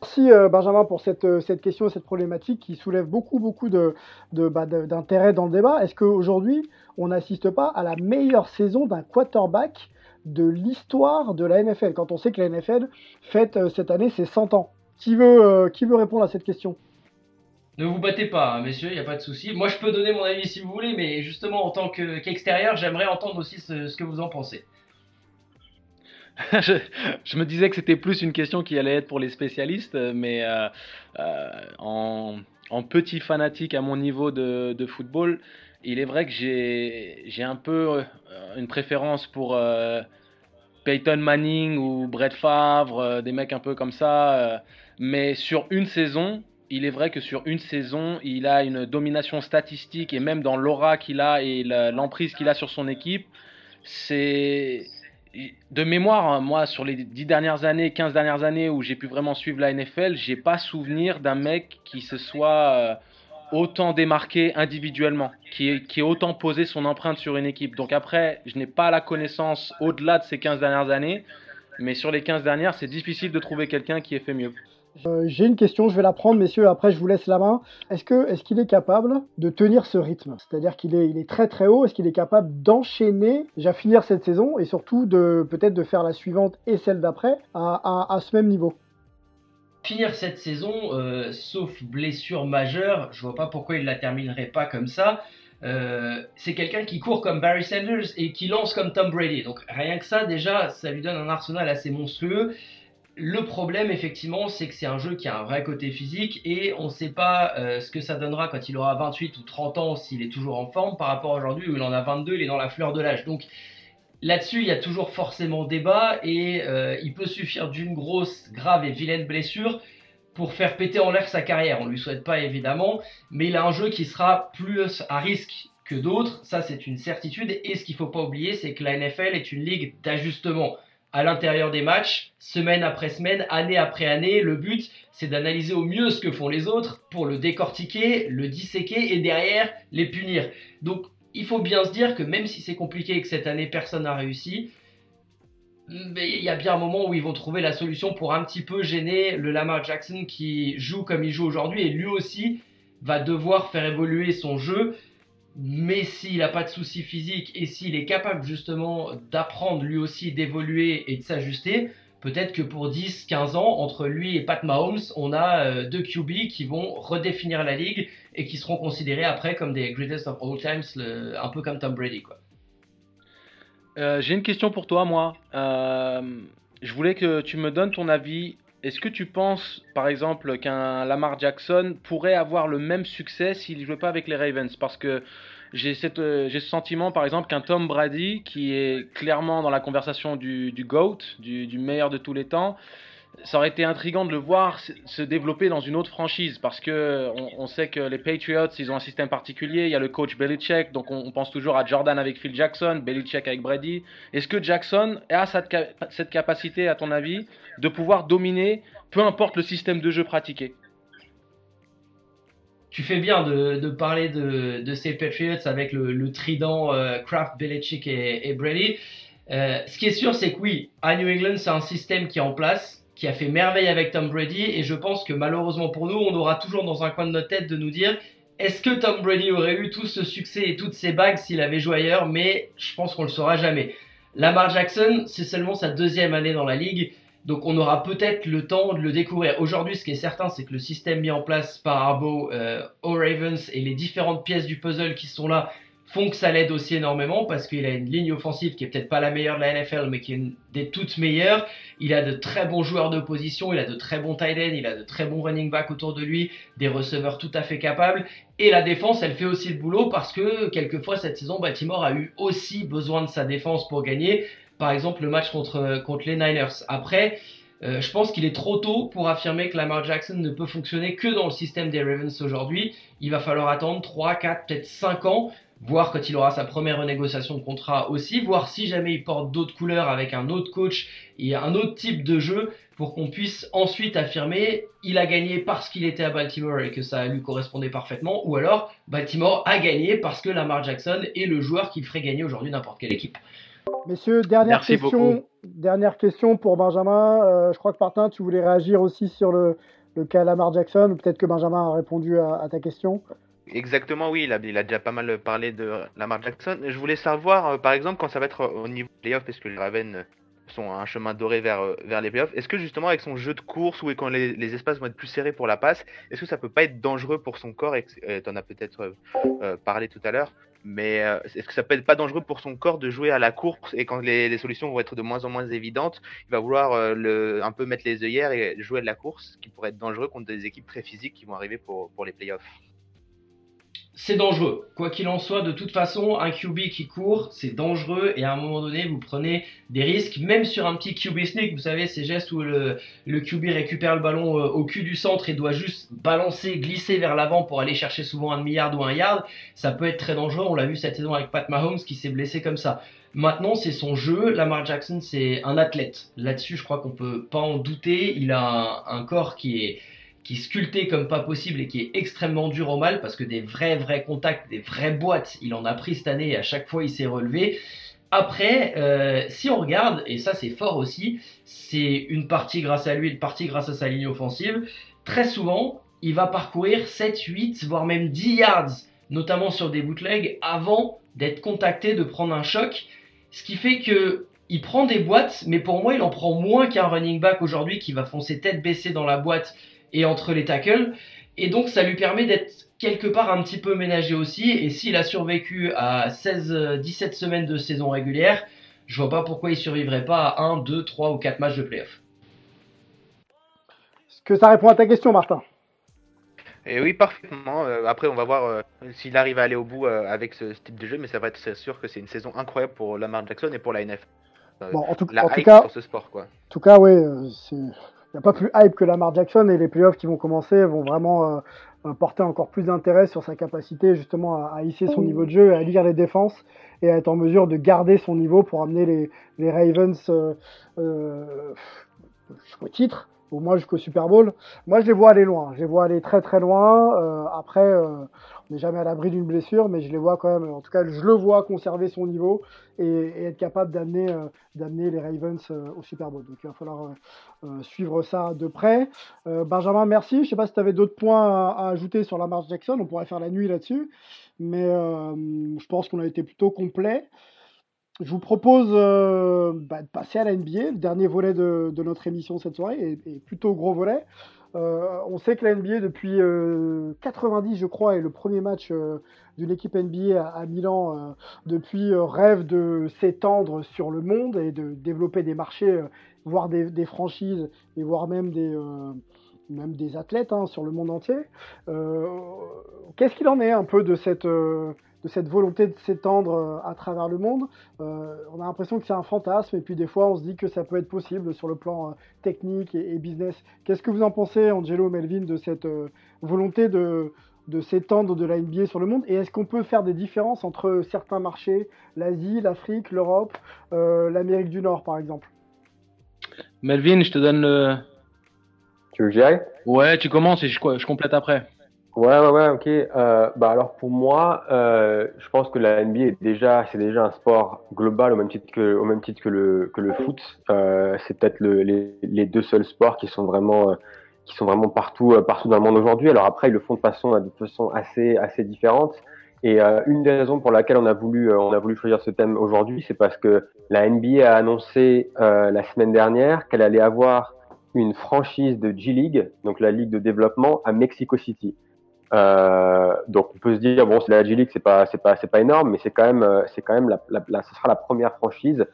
A: Merci euh, Benjamin pour cette, euh, cette question, cette problématique qui soulève beaucoup, beaucoup de, de, bah, d'intérêt dans le débat. Est-ce qu'aujourd'hui, on n'assiste pas à la meilleure saison d'un quarterback de l'histoire de la NFL, quand on sait que la NFL fête euh, cette année ses 100 ans. Qui veut, euh, qui veut répondre à cette question?
F: Ne vous battez pas, hein, messieurs, il n'y a pas de souci. Moi, je peux donner mon avis si vous voulez, mais justement, en tant qu'extérieur, j'aimerais entendre aussi ce, que vous en pensez. <laughs>
G: je, me disais que c'était plus une question qui allait être pour les spécialistes, mais euh, euh, en, petit fanatique à mon niveau de, football, il est vrai que j'ai un peu euh, une préférence pour Peyton Manning ou Brett Favre, des mecs un peu comme ça. mais sur une saison, il est vrai que sur une saison, il a une domination statistique et même dans l'aura qu'il a et l'emprise qu'il a sur son équipe, c'est de mémoire, hein, moi, sur les 10 dernières années, 15 dernières années où j'ai pu vraiment suivre la NFL, j'ai pas souvenir d'un mec qui se soit euh, autant démarqué individuellement, qui, ait autant posé son empreinte sur une équipe. Donc après, je n'ai pas la connaissance au-delà de ces 15 dernières années, mais sur les 15 dernières, c'est difficile de trouver quelqu'un qui ait fait mieux.
A: Euh, j'ai une question, je vais la prendre, messieurs, après je vous laisse la main. Est-ce qu'il est, est capable de tenir ce rythme? C'est-à-dire qu'il est, est très très haut, est-ce qu'il est capable d'enchaîner, déjà finir cette saison, et surtout peut-être de faire la suivante et celle d'après à, ce même niveau?
F: Finir cette saison, euh, sauf blessure majeure, je vois pas pourquoi il la terminerait pas comme ça. Euh, c'est quelqu'un qui court comme Barry Sanders et qui lance comme Tom Brady. Donc rien que ça, déjà, ça lui donne un arsenal assez monstrueux. Le problème, effectivement, c'est que c'est un jeu qui a un vrai côté physique et on ne sait pas euh, ce que ça donnera quand il aura 28 ou 30 ans s'il est toujours en forme par rapport à aujourd'hui où il en a 22, il est dans la fleur de l'âge. Donc là-dessus, il y a toujours forcément débat et euh, il peut suffire d'une grosse, grave et vilaine blessure pour faire péter en l'air sa carrière. On lui souhaite pas évidemment, mais il a un jeu qui sera plus à risque que d'autres, ça c'est une certitude. Et ce qu'il ne faut pas oublier, c'est que la NFL est une ligue d'ajustement à l'intérieur des matchs, semaine après semaine, année après année. Le but, c'est d'analyser au mieux ce que font les autres pour le décortiquer, le disséquer et derrière les punir. Donc, il faut bien se dire que même si c'est compliqué et que cette année personne n'a réussi, il y a bien un moment où ils vont trouver la solution pour un petit peu gêner le Lamar Jackson qui joue comme il joue aujourd'hui. Et lui aussi va devoir faire évoluer son jeu. Mais s'il n'a pas de soucis physiques et s'il est capable justement d'apprendre lui aussi d'évoluer et de s'ajuster, peut-être que pour 10-15 ans, entre lui et Pat Mahomes, on a euh, deux QB qui vont redéfinir la ligue et qui seront considérés après comme des greatest of all times, un peu comme Tom Brady. Quoi.
G: Euh, j'ai une question pour toi, moi. Euh, je voulais que tu me donnes ton avis. Est-ce que tu penses, par exemple, qu'un Lamar Jackson pourrait avoir le même succès s'il ne jouait pas avec les Ravens? Parce que j'ai euh, ce sentiment, par exemple, qu'un Tom Brady, qui est clairement dans la conversation du, GOAT, du, meilleur de tous les temps, ça aurait été intriguant de le voir se développer dans une autre franchise parce que on, sait que les Patriots, ils ont un système particulier. Il y a le coach Belichick, donc on, pense toujours à Jordan avec Phil Jackson, Belichick avec Brady. Est-ce que Jackson a cette, capacité, à ton avis, de pouvoir dominer, peu importe le système de jeu pratiqué?
F: Tu fais bien de, parler de, ces Patriots avec le, trident euh, Kraft, Belichick et, Brady. Euh, ce qui est sûr, c'est que oui, à New England, c'est un système qui est en place, qui a fait merveille avec Tom Brady, et je pense que malheureusement pour nous, on aura toujours dans un coin de notre tête de nous dire est-ce que Tom Brady aurait eu tout ce succès et toutes ces bagues s'il avait joué ailleurs? Mais je pense qu'on le saura jamais. Lamar Jackson, c'est seulement sa deuxième année dans la ligue. Donc on aura peut-être le temps de le découvrir. Aujourd'hui, ce qui est certain, c'est que le système mis en place par Arbo euh, et les différentes pièces du puzzle qui sont là font que ça l'aide aussi énormément parce qu'il a une ligne offensive qui est peut-être pas la meilleure de la NFL, mais qui est une des toutes meilleures. Il a de très bons joueurs de position, il a de très bons tight ends, il a de très bons running backs autour de lui, des receveurs tout à fait capables. Et la défense, elle fait aussi le boulot parce que quelquefois cette saison, Baltimore a eu aussi besoin de sa défense pour gagner par exemple le match contre, contre les Niners. Après, euh, je pense qu'il est trop tôt pour affirmer que Lamar Jackson ne peut fonctionner que dans le système des Ravens aujourd'hui. Il va falloir attendre 3, 4, peut-être 5 ans, voir quand il aura sa première renégociation de contrat aussi, voir si jamais il porte d'autres couleurs avec un autre coach et un autre type de jeu pour qu'on puisse ensuite affirmer il a gagné parce qu'il était à Baltimore et que ça lui correspondait parfaitement, ou alors Baltimore a gagné parce que Lamar Jackson est le joueur qui ferait gagner aujourd'hui n'importe quelle équipe.
A: Messieurs, dernière question, dernière question pour Benjamin. Euh, je crois que Martin, tu voulais réagir aussi sur le, cas Lamar Jackson, ou peut-être que Benjamin a répondu à, ta question.
D: Exactement, oui, il a, déjà pas mal parlé de Lamar Jackson. Je voulais savoir, euh, par exemple, quand ça va être au niveau playoff, parce que les Ravens son, un chemin doré vers, les playoffs. Est-ce que justement avec son jeu de course ou quand les, espaces vont être plus serrés pour la passe, est-ce que ça peut pas être dangereux pour son corps Tu en as peut-être parlé tout à l'heure, mais est-ce que ça peut être pas dangereux pour son corps de jouer à la course et quand les, solutions vont être de moins en moins évidentes, il va vouloir un peu mettre les œillères et jouer de la course, ce qui pourrait être dangereux contre des équipes très physiques qui vont arriver pour les playoffs?
F: C'est dangereux. Quoi qu'il en soit, de toute façon, un QB qui court, c'est dangereux et à un moment donné, vous prenez des risques, même sur un petit QB sneak, vous savez, ces gestes où le, le QB récupère le ballon euh, au cul du centre et doit juste balancer, glisser vers l'avant pour aller chercher souvent un demi-yard ou un yard, ça peut être très dangereux. On l'a vu cette saison avec Pat Mahomes qui s'est blessé comme ça. Maintenant, c'est son jeu. Lamar Jackson, c'est un athlète. Là-dessus, je crois qu'on peut pas en douter. Il a un corps qui est qui est sculpté comme pas possible et qui est extrêmement dur au mal parce que des vrais vrais contacts, des vraies boîtes, il en a pris cette année et à chaque fois il s'est relevé. Après, euh, si on regarde, et ça c'est fort aussi, c'est une partie grâce à lui, une partie grâce à sa ligne offensive, très souvent il va parcourir 7, 8, voire même 10 yards, notamment sur des bootlegs, avant d'être contacté, de prendre un choc. Ce qui fait que il prend des boîtes, mais pour moi, il en prend moins qu'un running back aujourd'hui qui va foncer tête baissée dans la boîte et entre les tackles. Et donc ça lui permet d'être quelque part un petit peu ménagé aussi. Et s'il a survécu à 16-17 semaines de saison régulière, je vois pas pourquoi il survivrait pas à 1, 2, 3 ou 4 matchs de playoff.
A: Est-ce que ça répond à ta question, Martin?
D: Et oui, parfaitement. Euh, après, on va voir euh, s'il arrive à aller au bout euh, avec ce, type de jeu, mais ça va être sûr que c'est une saison incroyable pour Lamar Jackson et pour la NF.
A: Bon, en tout, la en tout cas, sur ce sport, quoi. En tout cas, oui, c'est il n'y a pas plus hype que Lamar Jackson et les playoffs qui vont commencer vont vraiment euh, porter encore plus d'intérêt sur sa capacité justement à, hisser son niveau de jeu, à lire les défenses et à être en mesure de garder son niveau pour amener les, les Ravens euh, euh, au titre, au moins jusqu'au Super Bowl. Moi, je les vois aller loin. Je les vois aller très très loin. Euh, après, euh, on n'est jamais à l'abri d'une blessure, mais je les vois quand même. En tout cas, je le vois conserver son niveau et, être capable d'amener euh, les Ravens au Super Bowl. Donc, il va falloir suivre ça de près. Benjamin, merci. Je ne sais pas si tu avais d'autres points à, à, ajouter sur la marche Jackson. On pourrait faire la nuit là-dessus, mais je pense qu'on a été plutôt complet. Je vous propose euh, bah, de passer à la NBA, le dernier volet de, notre émission cette soirée, et, plutôt gros volet. Euh, on sait que la NBA depuis 90, euh, je crois, est le premier match d'une équipe NBA à, Milan depuis rêve de s'étendre sur le monde et de développer des marchés, voire des, franchises et voire même des même des athlètes hein, sur le monde entier. Qu'est-ce qu'il en est un peu de cette de cette volonté de s'étendre euh, à travers le monde. Euh, on a l'impression que c'est un fantasme et puis des fois on se dit que ça peut être possible sur le plan euh, technique et, business. Qu'est-ce que vous en pensez, Angelo, Melvin, de cette volonté de, de s'étendre de la NBA sur le monde? Et est-ce qu'on peut faire des différences entre certains marchés, l'Asie, l'Afrique, l'Europe, l'Amérique du Nord par exemple?
G: Melvin, je te donne le...
H: Tu veux que j'y aille?
G: Ouais, tu commences et je, je complète après.
H: Ouais, ouais, ouais, ok. Euh, bah alors pour moi, euh, je pense que la NBA est déjà, c'est déjà un sport global au même titre que, au même titre que le que le foot. Euh, c'est peut-être le, les, les deux seuls sports qui sont vraiment, euh, qui sont vraiment partout, euh, partout dans le monde aujourd'hui. Alors après, ils le font de façon, de façon assez, assez différente. Et euh, une des raisons pour laquelle on a voulu, on a voulu choisir ce thème aujourd'hui, c'est parce que la NBA a annoncé la semaine dernière qu'elle allait avoir une franchise de G League, donc la ligue de développement, à Mexico City. Euh, donc on peut se dire bon c'est la G League c'est pas c'est pas c'est pas énorme mais c'est quand même euh, c'est quand même la, la, ce sera la première franchise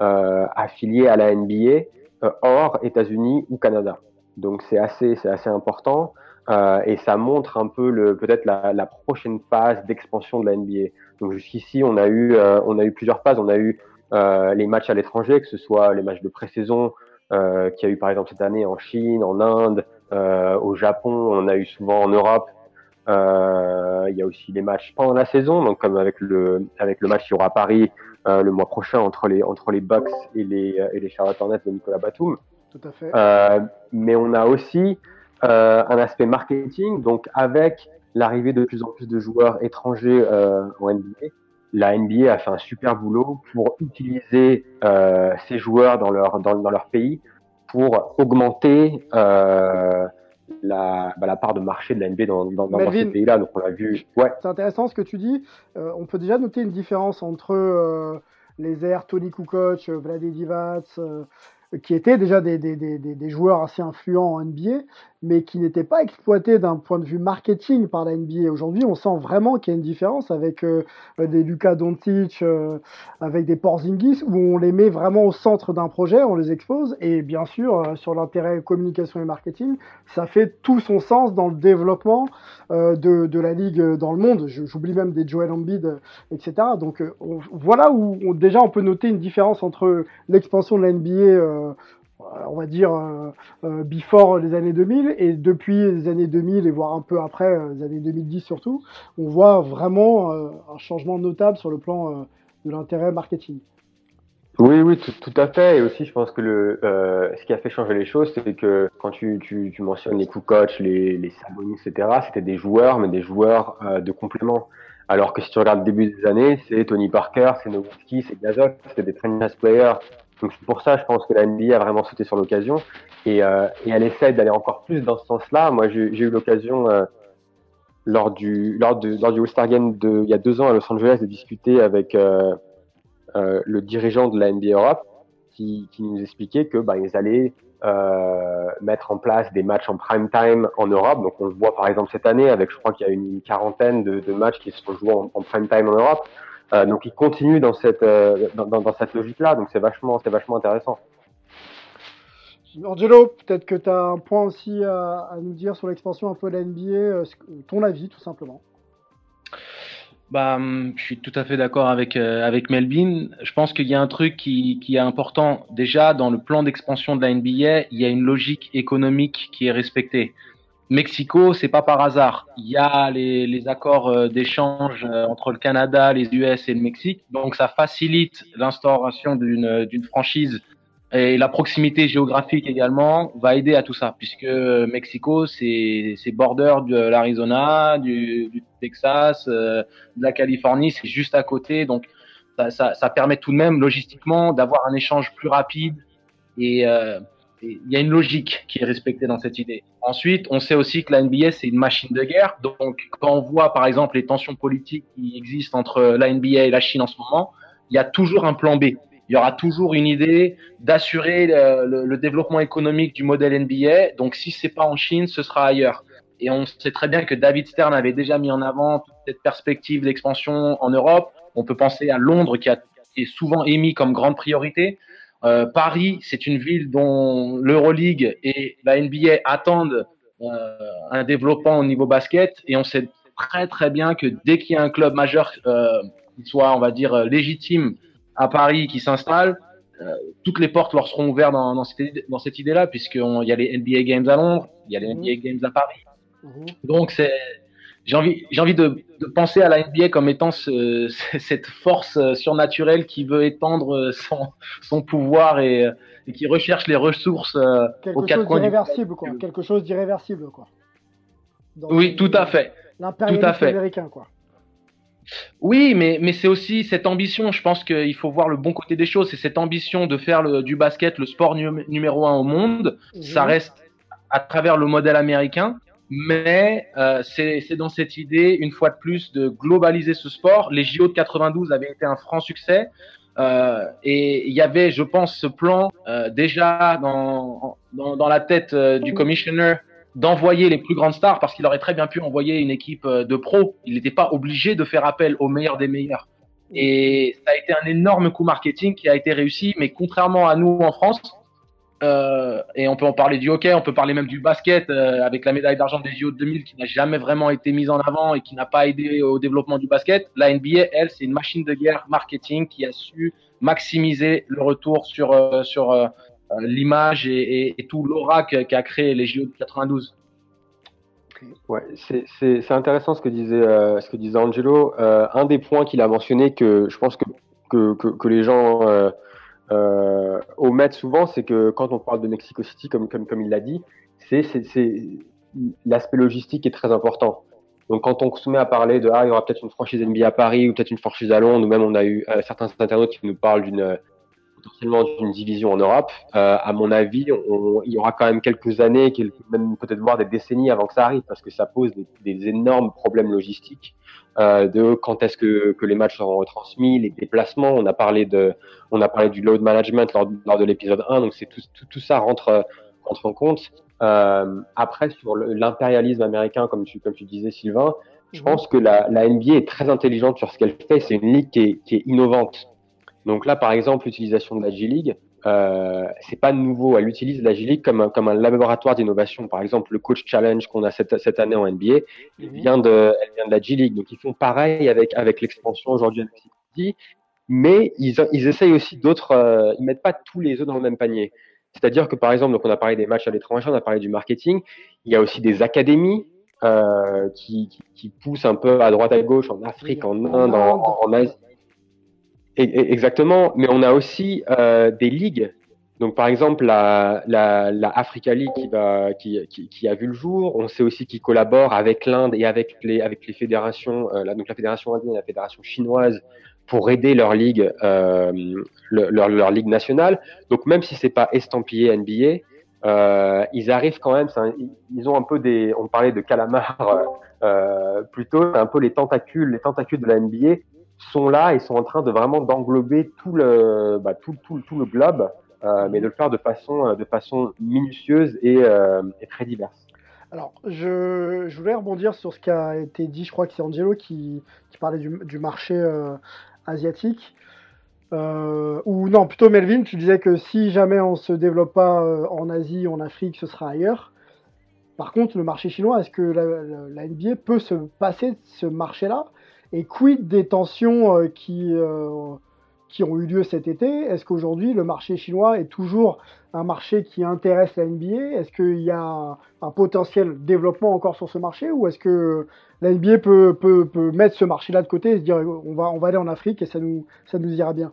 H: euh, affiliée à la NBA euh, hors États-Unis ou Canada. Donc c'est assez c'est assez important euh, et ça montre un peu le peut-être la, la prochaine phase d'expansion de la NBA donc jusqu'ici on a eu on a eu plusieurs phases. On a eu les matchs à l'étranger que ce soit les matchs de pré-saison euh, qu'il y a eu par exemple cette année en Chine en Inde au Japon. On a eu souvent en Europe il y a aussi les matchs pendant la saison, donc comme avec le avec le match qui aura à Paris euh, le mois prochain entre les entre les Bucks et les et les Charlotte Hornets de Nicolas Batum.
A: Tout à fait.
H: Euh, mais on a aussi euh, un aspect marketing, donc avec l'arrivée de plus en plus de joueurs étrangers euh, en NBA, la NBA a fait un super boulot pour utiliser euh, ces joueurs dans leur dans, dans leur pays pour augmenter euh, la, bah, la, part de marché de la NBA dans, dans, dans ces pays-là. Donc on l'a vu. Ouais.
A: C'est intéressant ce que tu dis. Euh, on peut déjà noter une différence entre euh, les airs Tony Kukoc, Vlade Divac, qui étaient déjà des, des, des, des, joueurs assez influents en NBA, mais qui n'étaient pas exploités d'un point de vue marketing par la NBA. Aujourd'hui, on sent vraiment qu'il y a une différence avec euh, des Luka Doncic, euh, avec des Porzingis, où on les met vraiment au centre d'un projet, on les expose, et bien sûr, euh, sur l'intérêt communication et marketing, ça fait tout son sens dans le développement de, de, la ligue dans le monde. J'oublie même des Joel Embiid, etc. Donc voilà où déjà on peut noter une différence entre l'expansion de la NBA on va dire, euh, euh, before les années 2000, et depuis les années 2000, et voire un peu après, euh, les années 2010 surtout, on voit vraiment un changement notable sur le plan de l'intérêt marketing.
H: Oui, oui, tout, à fait. Et aussi, je pense que ce qui a fait changer les choses, c'est que quand tu, tu, mentionnes les coach, les, les Sabonis, etc., c'était des joueurs, mais des joueurs de complément. Alors que si tu regardes le début des années, c'est Tony Parker, c'est Nowitzki, c'est Gazol, c'était des franchise players donc c'est pour ça, je pense que la NBA a vraiment sauté sur l'occasion et, euh, et, elle essaie d'aller encore plus dans ce sens-là. Moi, j'ai eu l'occasion euh, lors du lors, de, du All-Star Game il y a deux ans à Los Angeles de discuter avec euh, le dirigeant de la NBA Europe qui, nous expliquait que bah, ils allaient mettre en place des matchs en prime time en Europe. Donc on le voit par exemple cette année avec, je crois qu'il y a une quarantaine de, matchs qui se joués en, en prime time en Europe. Euh, donc il continue dans cette, euh, dans, dans, cette logique-là, donc c'est vachement, c'est vachement intéressant.
A: Angelo, peut-être que tu as un point aussi à, à, nous dire sur l'expansion un peu de la NBA, euh, ton avis tout simplement.
G: Bah, hum, je suis tout à fait d'accord avec, avec Melvin. Je pense qu'il y a un truc qui, qui est important. Déjà, dans le plan d'expansion de la NBA, il y a une logique économique qui est respectée. Mexico, c'est pas par hasard. Il y a les, les accords euh, d'échange euh, entre le Canada, les US et le Mexique. Donc, ça facilite l'instauration d'une franchise et la proximité géographique également va aider à tout ça, puisque Mexico, c'est border de l'Arizona, du, du, Texas, euh, de la Californie, c'est juste à côté. Donc, ça, ça, ça, permet tout de même logistiquement d'avoir un échange plus rapide et euh, il y a une logique qui est respectée dans cette idée. Ensuite, on sait aussi que la NBA, c'est une machine de guerre. Donc, quand on voit, par exemple, les tensions politiques qui existent entre la NBA et la Chine en ce moment, il y a toujours un plan B. Il y aura toujours une idée d'assurer le, développement économique du modèle NBA. Donc, si c'est pas en Chine, ce sera ailleurs. Et on sait très bien que David Stern avait déjà mis en avant toute cette perspective d'expansion en Europe. On peut penser à Londres qui a est souvent émis comme grande priorité. Euh, Paris, c'est une ville dont l'Euroleague et la NBA attendent euh, un développement au niveau basket et on sait très très bien que dès qu'il y a un club majeur euh, qui soit, on va dire, légitime à Paris qui s'installe, toutes les portes leur seront ouvertes dans, dans cette, dans cette idée-là, puisqu'il y a les NBA Games à Londres, il y a les NBA Games à Paris. Mhm. Donc c'est j'ai envie, j'ai envie de, de, penser à la NBA comme étant ce, <laughs> cette force euh, surnaturelle qui veut étendre euh, son, son pouvoir et, et qui recherche les ressources euh,
A: Quelque aux quatre coins d'irréversible, quoi. Quelque chose d'irréversible, quoi.
G: oui, tout à fait.
A: L'impérialisme américain, quoi.
G: Oui, mais, mais c'est aussi cette ambition. Je pense qu'il faut voir le bon côté des choses. C'est cette ambition de faire le, du basket le sport numéro un au monde. Ça reste à travers le modèle américain mais euh, c'est dans cette idée, une fois de plus, de globaliser ce sport. Les JO de 92 avaient été un franc succès. Euh, et il y avait, je pense, ce plan euh, déjà dans, dans, la tête du commissioner d'envoyer les plus grandes stars parce qu'il aurait très bien pu envoyer une équipe de pros. Il n'était pas obligé de faire appel aux meilleurs des meilleurs. Et ça a été un énorme coup marketing qui a été réussi, mais contrairement à nous en France, euh, et on peut en parler du hockey, on peut parler même du basket euh, avec la médaille d'argent des JO de 2000 qui n'a jamais vraiment été mise en avant et qui n'a pas aidé au développement du basket. La NBA, elle, c'est une machine de guerre marketing qui a su maximiser le retour sur, euh, sur l'image et, tout l'aura qu'a créé les JO de 92.
H: Ouais, c'est intéressant ce que disait, ce que disait Angelo. un des points qu'il a mentionné que je pense que, que, que les gens euh, omettent souvent, c'est que quand on parle de Mexico City, comme, comme, comme il l'a dit, c'est l'aspect logistique est très important. Donc quand on se met à parler de ah il y aura peut-être une franchise NBA à Paris ou peut-être une franchise à Londres ou même on a eu euh, certains internautes qui nous parlent d'une potentiellement d'une division en Europe, euh, à mon avis, on, il y aura quand même quelques années, quelques, même peut-être voir des décennies avant que ça arrive, parce que ça pose des, des énormes problèmes logistiques euh, de quand est-ce que, que, les matchs seront retransmis, les déplacements. On a parlé de, on a parlé du load management lors, lors de l'épisode 1, donc c'est tout, tout, tout, ça rentre, rentre en compte. Euh, après, sur l'impérialisme américain, comme tu, comme tu disais, Sylvain, je mhm. pense que la, la, NBA est très intelligente sur ce qu'elle fait. C'est une ligue qui est, qui est, innovante. Donc là, par exemple, l'utilisation de la G-League, euh, c'est pas nouveau. Elle utilise la G-League comme un, comme un laboratoire d'innovation. Par exemple, le Coach Challenge qu'on a cette, cette année en NBA, elle mhm. vient de, elle vient de la G-League. Donc ils font pareil avec, avec l'expansion aujourd'hui mais ils, ils essayent aussi d'autres. Euh, ils mettent pas tous les œufs dans le même panier. C'est-à-dire que par exemple, donc on a parlé des matchs à l'étranger, on a parlé du marketing. Il y a aussi des académies euh, qui, qui, qui, poussent un peu à droite à gauche en Afrique, en Inde, en, en Asie. Exactement. Mais on a aussi euh, des ligues. Donc par exemple la, la, la Africa League qui, va, qui, qui, qui, a vu le jour. On sait aussi qu'ils collaborent avec l'Inde et avec les, avec les fédérations, euh, donc la fédération indienne et la fédération chinoise pour aider leur ligue, euh, leur, leur, ligue nationale. Donc même si c'est pas estampillé NBA, euh, ils arrivent quand même. ils ont un peu des. On parlait de calamar euh, plutôt. Un peu les tentacules, les tentacules de la NBA sont là et sont en train de vraiment d'englober tout le, bah, tout, tout, tout, le globe, euh, mais de le faire de façon, de façon minutieuse et, euh, et très diverse.
A: Alors, je, je, voulais rebondir sur ce qui a été dit, je crois que c'est Angelo qui, qui parlait du, du marché euh, asiatique. Euh, ou non, plutôt Melvin, tu disais que si jamais on se développe pas euh, en Asie, en Afrique, ce sera ailleurs. Par contre, le marché chinois, est-ce que la, la, NBA peut se passer de ce marché-là? Et quid des tensions euh, qui, euh, qui ont eu lieu cet été? Est-ce qu'aujourd'hui, le marché chinois est toujours un marché qui intéresse la NBA Est-ce qu'il y a un, potentiel développement encore sur ce marché? Ou est-ce que la NBA peut, peut, peut mettre ce marché-là de côté et se dire on va, on va aller en Afrique et ça nous, ça nous ira bien?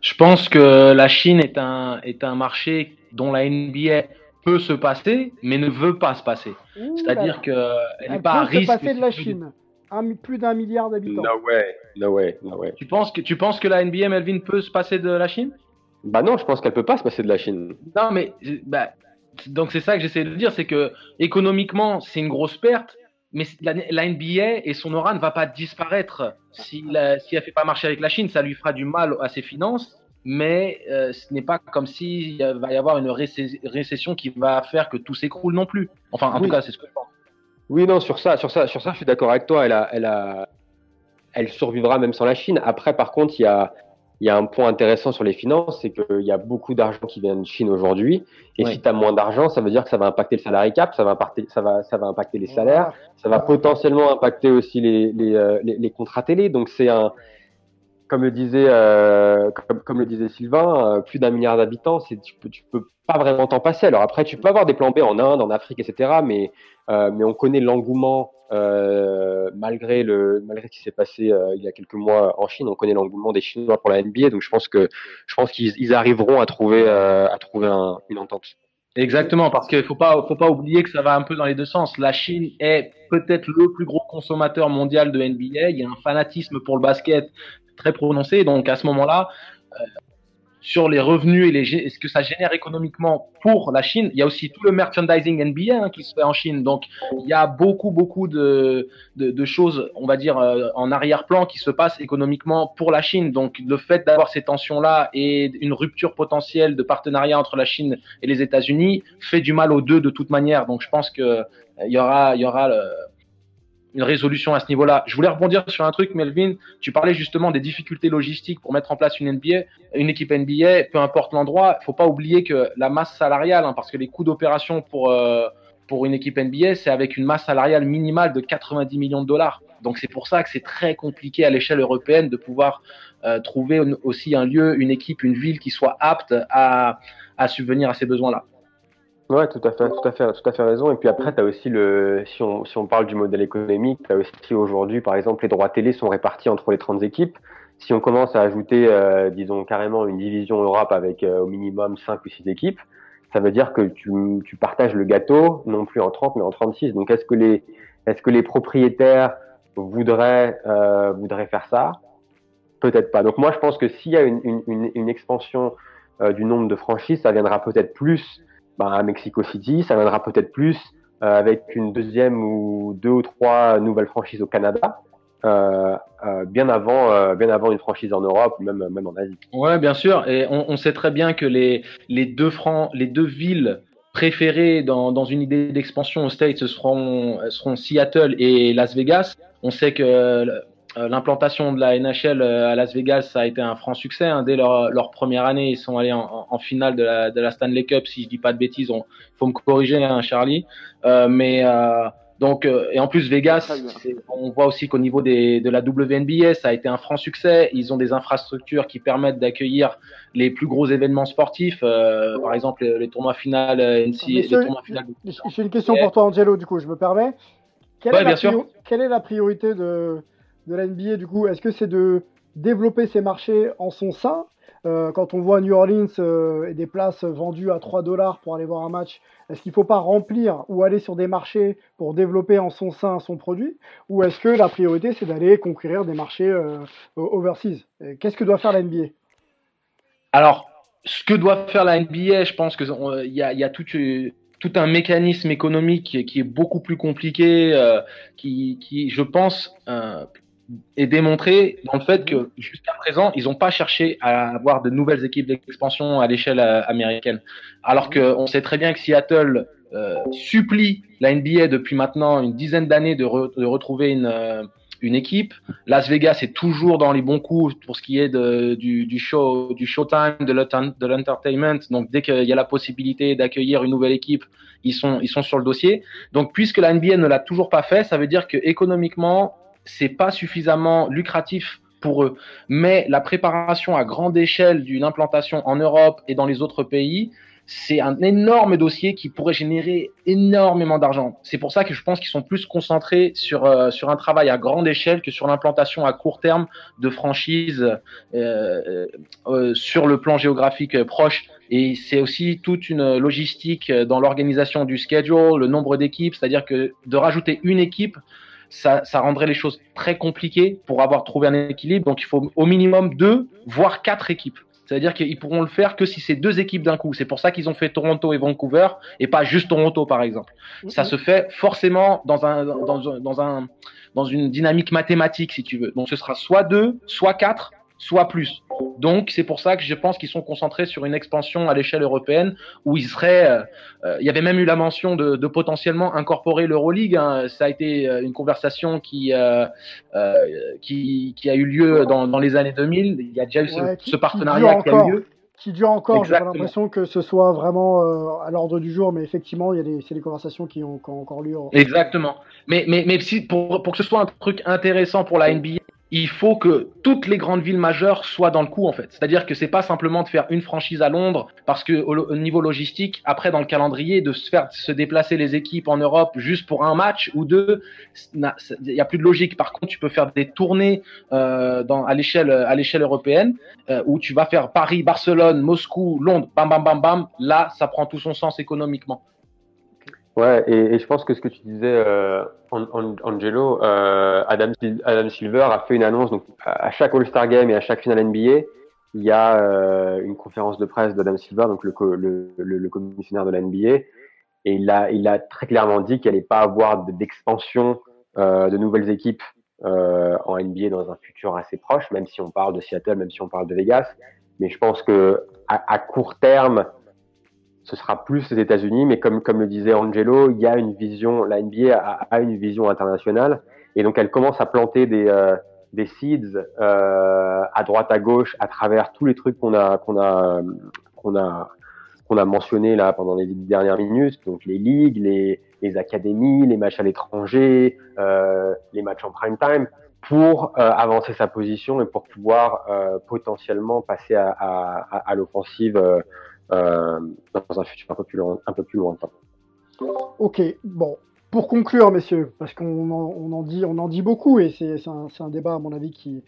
G: Je pense que la Chine est un, est un marché dont la NBA peut se passer, mais ne veut pas se passer. C'est-à-dire qu'elle n'est pas à risque.
A: Se passer de la Chine. Un, plus d'un milliard d'habitants.
H: No way, no way, no way.
G: Tu penses que tu penses que la NBA Melvin peut se passer de la Chine?
H: Bah non, je pense qu'elle peut pas se passer de la Chine.
G: Non, mais bah, donc c'est ça que j'essaie de dire, c'est que économiquement c'est une grosse perte, mais la, la, NBA et son aura ne va pas disparaître si, la, si elle fait pas marcher avec la Chine, ça lui fera du mal à ses finances. Mais euh, ce n'est pas comme s'il va y avoir une récession qui va faire que tout s'écroule non plus. Enfin, en oui. tout cas, c'est ce que je pense.
H: Oui, non, sur ça, sur ça, sur ça, je suis d'accord avec toi. Elle a, elle a, elle survivra même sans la Chine. Après, par contre, il y a, il y a un point intéressant sur les finances, c'est qu'il y a beaucoup d'argent qui vient de Chine aujourd'hui. Et ouais. si tu as moins d'argent, ça veut dire que ça va impacter le salarié cap, ça va impacter, ça va, ça va impacter les salaires, ça va potentiellement impacter aussi les, les, euh, les, les contrats télé. Donc c'est un, comme le disait, euh, comme, comme, le disait Sylvain, euh, plus d'un milliard d'habitants, c'est tu peux, tu peux pas vraiment t'en passer. Alors après, tu peux avoir des plans B en Inde, en Afrique, etc. Mais mais on connaît l'engouement euh, malgré le malgré ce qui s'est passé euh, il y a quelques mois en Chine. On connaît l'engouement des Chinois pour la NBA. Donc je pense que je pense qu'ils arriveront à trouver à trouver un, une entente.
G: Exactement, parce qu'il faut pas faut pas oublier que ça va un peu dans les deux sens. La Chine est peut-être le plus gros consommateur mondial de NBA. Il y a un fanatisme pour le basket très prononcé. Donc à ce moment-là, euh, sur les revenus et, les, ce que ça génère économiquement pour la Chine, il y a aussi tout le merchandising NBA hein, qui se fait en Chine. Donc il y a beaucoup beaucoup de, de, de choses, on va dire euh, en arrière-plan qui se passent économiquement pour la Chine. Donc le fait d'avoir ces tensions-là et une rupture potentielle de partenariat entre la Chine et les États-Unis fait du mal aux deux de toute manière. Donc je pense que euh, il y aura il y aura le, une résolution à ce niveau-là. Je voulais rebondir sur un truc, Melvin. Tu parlais justement des difficultés logistiques pour mettre en place une NBA, une équipe NBA, peu importe l'endroit. Il faut pas oublier que la masse salariale, hein, parce que les coûts d'opération pour euh, pour une équipe NBA, c'est avec une masse salariale minimale de 90 millions de dollars. Donc c'est pour ça que c'est très compliqué à l'échelle européenne de pouvoir euh, trouver aussi un lieu, une équipe, une ville qui soit apte à, à subvenir à ces besoins-là.
H: Ouais, tout à fait, tout à fait, tout à fait raison. Et puis après, tu as aussi le, si on, si on parle du modèle économique, tu as aussi aujourd'hui, par exemple, les droits télé sont répartis entre les 30 équipes. Si on commence à ajouter, euh, disons, carrément une division Europe avec euh, au minimum 5 ou 6 équipes, ça veut dire que tu, tu partages le gâteau, non plus en 30, mais en 36. Donc, est-ce que les, est-ce que les propriétaires voudraient, euh, voudraient faire ça? Peut-être pas. Donc moi, je pense que s'il y a une, une, une, expansion euh, du nombre de franchises, ça viendra peut-être plus bah, à Mexico City, ça viendra peut-être plus euh, avec une deuxième ou deux ou trois nouvelles franchises au Canada. Euh, euh, bien avant, bien avant une franchise en Europe ou même, même en Asie.
G: Ouais, bien sûr. Et on, on sait très bien que les, les deux francs, les deux villes préférées dans, dans une idée d'expansion aux States ce seront, seront Seattle et Las Vegas. On sait que l'implantation de la NHL à Las Vegas ça a été un franc succès. Hein. Dès leur, leur, première année, ils sont allés en, en, finale de la, de la, Stanley Cup. Si je dis pas de bêtises, il faut me corriger, hein, Charlie. Euh, mais euh, donc, euh, et en plus, Vegas, on voit aussi qu'au niveau des, de la WNBA, ça a été un franc succès. Ils ont des infrastructures qui permettent d'accueillir les plus gros événements sportifs, euh, par exemple les, tournois finales
A: euh, NC, les tournois finales. J'ai une question pour toi, Angelo, du coup, je me permets. Quelle, est, la quelle est la priorité de, de la NBA, du coup Est-ce que c'est de développer ces marchés en son sein euh, quand on voit New Orleans euh, et des places vendues à 3 dollars pour aller voir un match, est-ce qu'il ne faut pas remplir ou aller sur des marchés pour développer en son sein son produit Ou est-ce que la priorité, c'est d'aller conquérir des marchés euh, overseas? Qu'est-ce que doit faire la NBA
G: Alors, ce que doit faire la NBA, je pense qu'il y a, y a tout, un mécanisme économique qui est, beaucoup plus compliqué, qui, je pense, est démontré dans le fait que jusqu'à présent, ils n'ont pas cherché à avoir de nouvelles équipes d'expansion à l'échelle euh, américaine. Alors qu'on sait très bien que Seattle euh, supplie la NBA depuis maintenant une dizaine d'années de, retrouver une, euh, une équipe. Las Vegas est toujours dans les bons coups pour ce qui est du, du, show, du showtime, de l'entertainment. Donc dès qu'il y a la possibilité d'accueillir une nouvelle équipe, ils sont, ils sont sur le dossier. Donc puisque la NBA ne l'a toujours pas fait, ça veut dire que économiquement, c'est pas suffisamment lucratif pour eux. Mais la préparation à grande échelle d'une implantation en Europe et dans les autres pays, c'est un énorme dossier qui pourrait générer énormément d'argent. C'est pour ça que je pense qu'ils sont plus concentrés sur, euh, sur un travail à grande échelle que sur l'implantation à court terme de franchises euh, euh, sur le plan géographique proche. Et c'est aussi toute une logistique dans l'organisation du schedule, le nombre d'équipes, c'est-à-dire que de rajouter une équipe, ça, ça, rendrait les choses très compliquées pour avoir trouvé un équilibre. Donc il faut au minimum deux, voire quatre équipes. C'est-à-dire qu'ils pourront le faire que si c'est deux équipes d'un coup. C'est pour ça qu'ils ont fait Toronto et Vancouver et pas juste Toronto, par exemple. Ça se fait forcément dans, un, dans, dans, un, dans une dynamique mathématique, si tu veux. Donc ce sera soit deux, soit quatre, soit plus. Donc c'est pour ça que je pense qu'ils sont concentrés sur une expansion à l'échelle européenne où ils seraient. Euh, euh, il y avait même eu la mention de, de potentiellement incorporer l'Euroleague. Hein. Ça a été euh, une conversation qui, euh, qui, qui a eu lieu dans, dans, les années 2000. Il y a déjà eu ce, ce partenariat qui, qui, a eu lieu.
A: Qui dure encore. J'ai l'impression que ce soit vraiment à l'ordre du jour, mais effectivement, il y a des, c'est des conversations qui ont, qui ont encore lieu.
G: Exactement. Mais, mais, mais si, pour, pour que ce soit un truc intéressant pour la NBA, il faut que toutes les grandes villes majeures soient dans le coup en fait. C'est-à-dire que c'est pas simplement de faire une franchise à Londres parce que au, niveau logistique, après dans le calendrier, de se faire se déplacer les équipes en Europe juste pour un match ou deux, il y a plus de logique. Par contre, tu peux faire des tournées euh, dans, à l'échelle à l'échelle européenne euh, où tu vas faire Paris, Barcelone, Moscou, Londres, bam bam bam bam. Là, ça prend tout son sens économiquement.
H: Ouais, et, et, je pense que ce que tu disais, euh, Angelo, euh, Adam, Adam, Silver a fait une annonce. Donc, à chaque All-Star Game et à chaque finale NBA, il y a euh, une conférence de presse d'Adam Silver, donc le, le, le, le, commissionnaire de la NBA, et il a, il a très clairement dit qu'il n'allait pas avoir d'expansion euh, de nouvelles équipes euh, en NBA dans un futur assez proche, même si on parle de Seattle, même si on parle de Vegas. Mais je pense que à, à court terme, ce sera plus les États-Unis, mais comme, comme le disait Angelo, il y a une vision, la NBA a, a une vision internationale, et donc elle commence à planter des, euh, des seeds euh, à droite, à gauche, à travers tous les trucs qu'on a, qu'on a, qu'on a, qu'on a mentionné là pendant les dernières minutes, donc les ligues, les, les académies, les matchs à l'étranger, euh, les matchs en prime time, pour euh, avancer sa position et pour pouvoir euh, potentiellement passer à, à, à l'offensive euh, euh, dans un futur un peu plus, loin, un.
A: Ok, bon. Pour conclure, messieurs, parce qu'on en, dit, beaucoup et c'est un, débat, à mon avis, qui,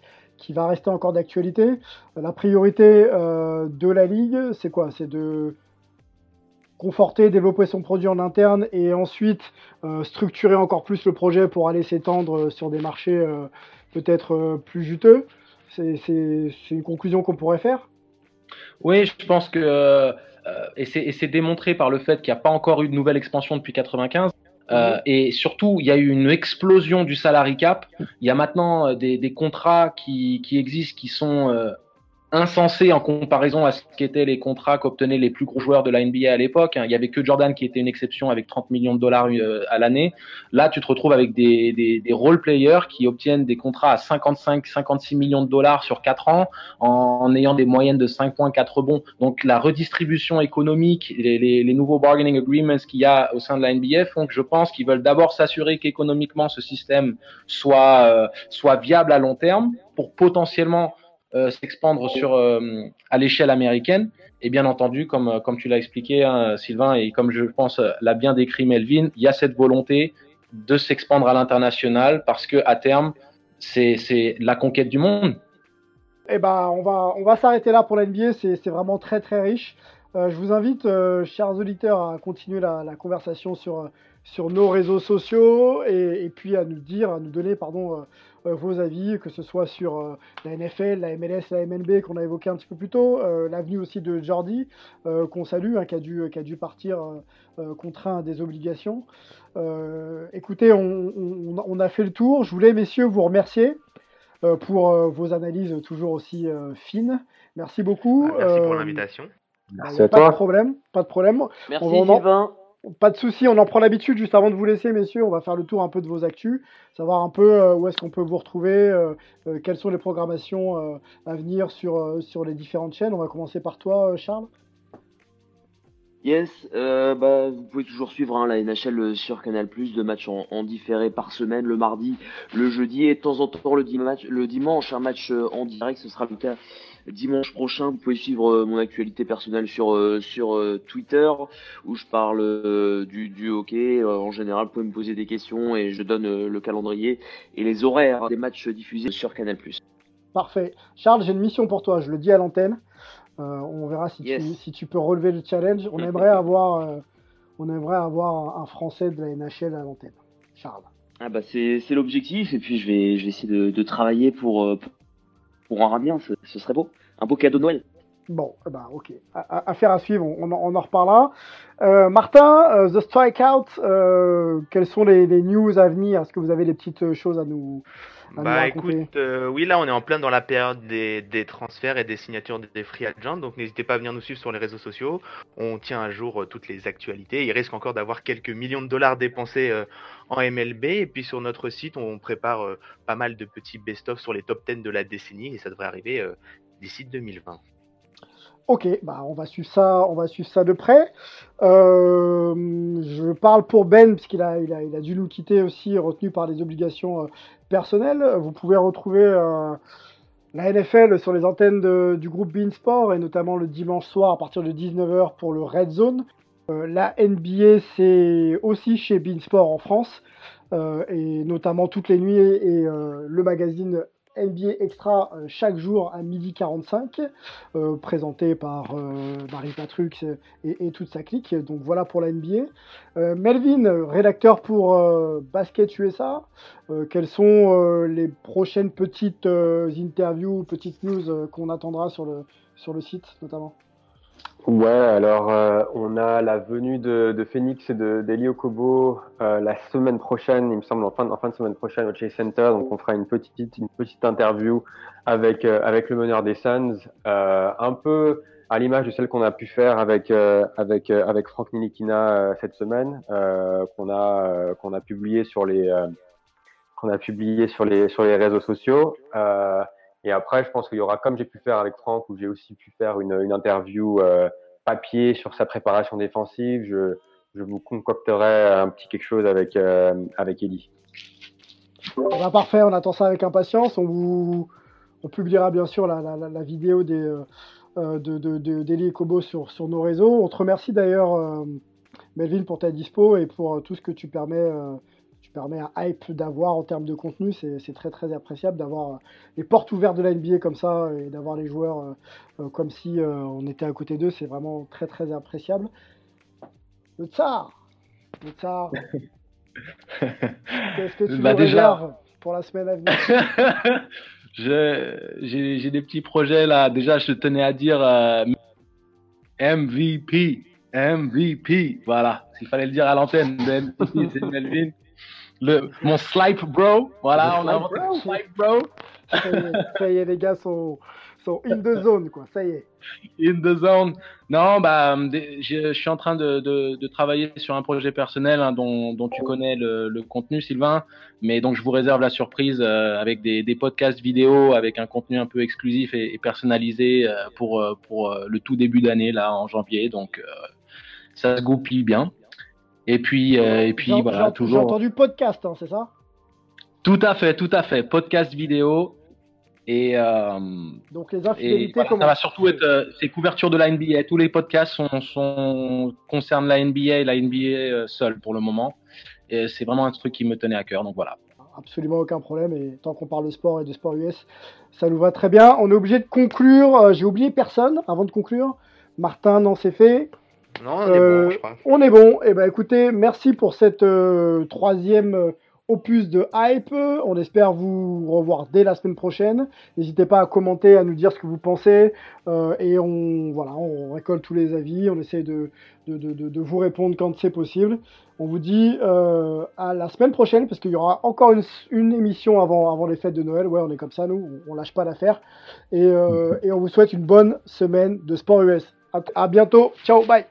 A: va rester encore d'actualité. La priorité euh, de la Ligue, c'est quoi? C'est de conforter, développer son produit en interne et ensuite euh, structurer encore plus le projet pour aller s'étendre sur des marchés euh, peut-être euh, plus juteux. C'est une conclusion qu'on pourrait faire
G: Oui, je pense que, et c'est démontré par le fait qu'il n'y a pas encore eu de nouvelle expansion depuis 95. Euh, et surtout, il y a eu une explosion du salary cap. Il y a maintenant des, des contrats qui, qui, existent qui sont euh, insensé en comparaison à ce qu'étaient les contrats qu'obtenaient les plus gros joueurs de la NBA à l'époque. Hein. Il y avait que Jordan qui était une exception avec 30 millions de dollars euh, à l'année. Là, tu te retrouves avec des, des, role players qui obtiennent des contrats à 55, 56 millions de dollars sur 4 ans en, ayant des moyennes de 5 points, 4 rebonds. Donc la redistribution économique, les, nouveaux bargaining agreements qu'il y a au sein de la NBA font que je pense qu'ils veulent d'abord s'assurer qu'économiquement ce système soit, euh, soit viable à long terme pour potentiellement euh, s'expandre sur euh, à l'échelle américaine. Et bien entendu, comme, euh, comme tu l'as expliqué, hein, Sylvain, et comme je pense l'a bien décrit Melvin, il y a cette volonté de s'expandre à l'international parce que à terme, c'est la conquête du monde.
A: Eh ben, on va, on va s'arrêter là pour l'NBA, c'est vraiment très très riche. je vous invite, chers auditeurs, à continuer la, conversation sur, sur nos réseaux sociaux et, et, puis à nous dire, à nous donner pardon, vos avis, que ce soit sur euh, la NFL, la MLS, la MNB qu'on a évoqué un petit peu plus tôt, euh, l'avenue aussi de Jordi, qu'on salue, hein, qui, a dû, qui a dû partir contraint à des obligations. écoutez, on, a fait le tour. Je voulais, messieurs, vous remercier pour vos analyses toujours aussi fines. Merci beaucoup.
D: Bah, merci pour l'invitation.
A: Merci à pas toi. de problème, pas de problème.
E: Merci Sylvain.
A: Pas de souci, on en prend l'habitude. Juste avant de vous laisser, messieurs, on va faire le tour un peu de vos actus, savoir un peu euh, où est-ce qu'on peut vous retrouver, euh, euh, quelles sont les programmations à venir sur, les différentes chaînes. On va commencer par toi, Charles.
E: Yes, bah, vous pouvez toujours suivre hein, la NHL sur Canal+, deux matchs en, en, différé par semaine, le mardi, le jeudi et de temps en temps le dimanche, le dimanche un match en direct, ce sera le cas dimanche prochain, vous pouvez suivre euh, mon actualité personnelle sur euh, sur euh, Twitter où je parle du, du hockey. en général, vous pouvez me poser des questions et je donne le calendrier et les horaires des matchs diffusés sur Canal+.
A: Parfait. Charles, j'ai une mission pour toi. Je le dis à l'antenne. on verra si, tu, si tu peux relever le challenge. On aimerait <laughs> avoir on aimerait avoir un Français de la NHL à l'antenne. Charles.
E: Ah bah c'est l'objectif et puis je vais je vais essayer de, de travailler pour, pour pour en ramener ce, serait beau. Un beau cadeau de Noël.
A: Bon, bah ok. Affaire à suivre, on, en reparlera. Euh, Martin, euh, The Strikeout, euh, quelles sont les, news à venir? Est-ce que vous avez des petites choses à nous,
D: bah écoute, oui là on est en plein dans la période des, des transferts et des signatures des free agents, donc n'hésitez pas à venir nous suivre sur les réseaux sociaux. On tient à jour toutes les actualités. Il risque encore d'avoir quelques millions de dollars dépensés en MLB et puis sur notre site on prépare pas mal de petits best-of sur les top 10 de la décennie et ça devrait arriver d'ici 2020.
A: Ok, bah on va suivre ça, on va suivre ça de près. Euh, je parle pour Ben puisqu'il a, a, il a dû nous quitter aussi, retenu par des obligations euh, personnelles. Vous pouvez retrouver euh, la NFL sur les antennes du groupe Beansport et notamment le dimanche soir à partir de 19h pour le Red Zone. la NBA c'est aussi chez Beansport en France et notamment toutes les nuits et le magazine NBA Extra euh, chaque jour à midi 45, euh, présenté par euh, Marie Patrux et, toute sa clique. Donc voilà pour la NBA. Melvin, rédacteur pour Basket USA, quelles sont les prochaines petites interviews, petites news qu'on attendra sur le site notamment?
H: Ouais, alors euh, on a la venue de, de Phoenix et de d'Elio Kobo euh, la semaine prochaine, il me semble en fin, en fin de semaine prochaine au Chase Center. Donc on fera une petite interview avec euh, avec le meneur des Suns, un peu à l'image de celle qu'on a pu faire avec avec avec Frank Nilikina cette semaine, qu'on a publié sur les réseaux sociaux. Et après, je pense qu'il y aura, comme j'ai pu faire avec Franck, où j'ai aussi pu faire une, interview euh, papier sur sa préparation défensive, je, vous concocterai un petit quelque chose avec, euh, avec Ellie.
A: Bah, parfait, on attend ça avec impatience. On, publiera bien sûr la, vidéo des, euh, et Kobo sur, sur nos réseaux. On te remercie d'ailleurs, euh, Melvin, pour ta dispo et pour tout ce que tu permets euh, permet un hype d'avoir en termes de contenu. C'est très très appréciable d'avoir euh, les portes ouvertes de la NBA comme ça et d'avoir les joueurs euh, euh, comme si on était à côté d'eux. C'est vraiment très très appréciable. Le tsar Le tsar <laughs> Qu'est-ce que tu bah, réserves pour la semaine à venir? <laughs>
G: J'ai des petits projets là. Déjà, je tenais à dire euh, MVP. MVP. Voilà. S'il fallait le dire à l'antenne, c'est Melvin. Le, mon Slipe Bro. Voilà, on a inventé le Slipe Bro.
A: Ça y est, les gars sont, sont in the zone, quoi. Ça y est.
G: In the zone. Non, bah, je, suis en train de, de, travailler sur un projet personnel hein, dont, dont, tu connais le, le, contenu, Sylvain. Mais donc, je vous réserve la surprise euh, avec des, des, podcasts vidéo, avec un contenu un peu exclusif et, personnalisé euh, pour, euh, pour le tout début d'année, là, en janvier. Donc, ça se goupille bien. Et puis, et puis voilà, toujours.
A: J'ai entendu podcast, hein, c'est ça?
G: Tout à fait, tout à fait. Podcast vidéo et, euh,
A: Donc les infidélités,
G: Ça va surtout être euh, ces couvertures de la NBA. Tous les podcasts sont, sont, concernent la NBA et la NBA euh, seule pour le moment. Et c'est vraiment un truc qui me tenait à cœur. Donc voilà.
A: Absolument aucun problème. Et tant qu'on parle de sport et de sport US, ça nous va très bien. On est obligé de conclure. Euh, j'ai oublié personne avant de conclure. Martin, non, c'est fait.
D: On est bon, je crois.
A: On bon. Et eh ben écoutez, merci pour cette troisième opus de hype. On espère vous revoir dès la semaine prochaine. N'hésitez pas à commenter, à nous dire ce que vous pensez. Euh, et on, voilà, on récolte tous les avis. On essaie de, vous répondre quand c'est possible. On vous dit euh, à la semaine prochaine parce qu'il y aura encore une, émission avant, avant les fêtes de Noël. Ouais, on est comme ça, nous. On lâche pas l'affaire. Et, euh, et on vous souhaite une bonne semaine de sport US. À, à bientôt. Ciao, bye.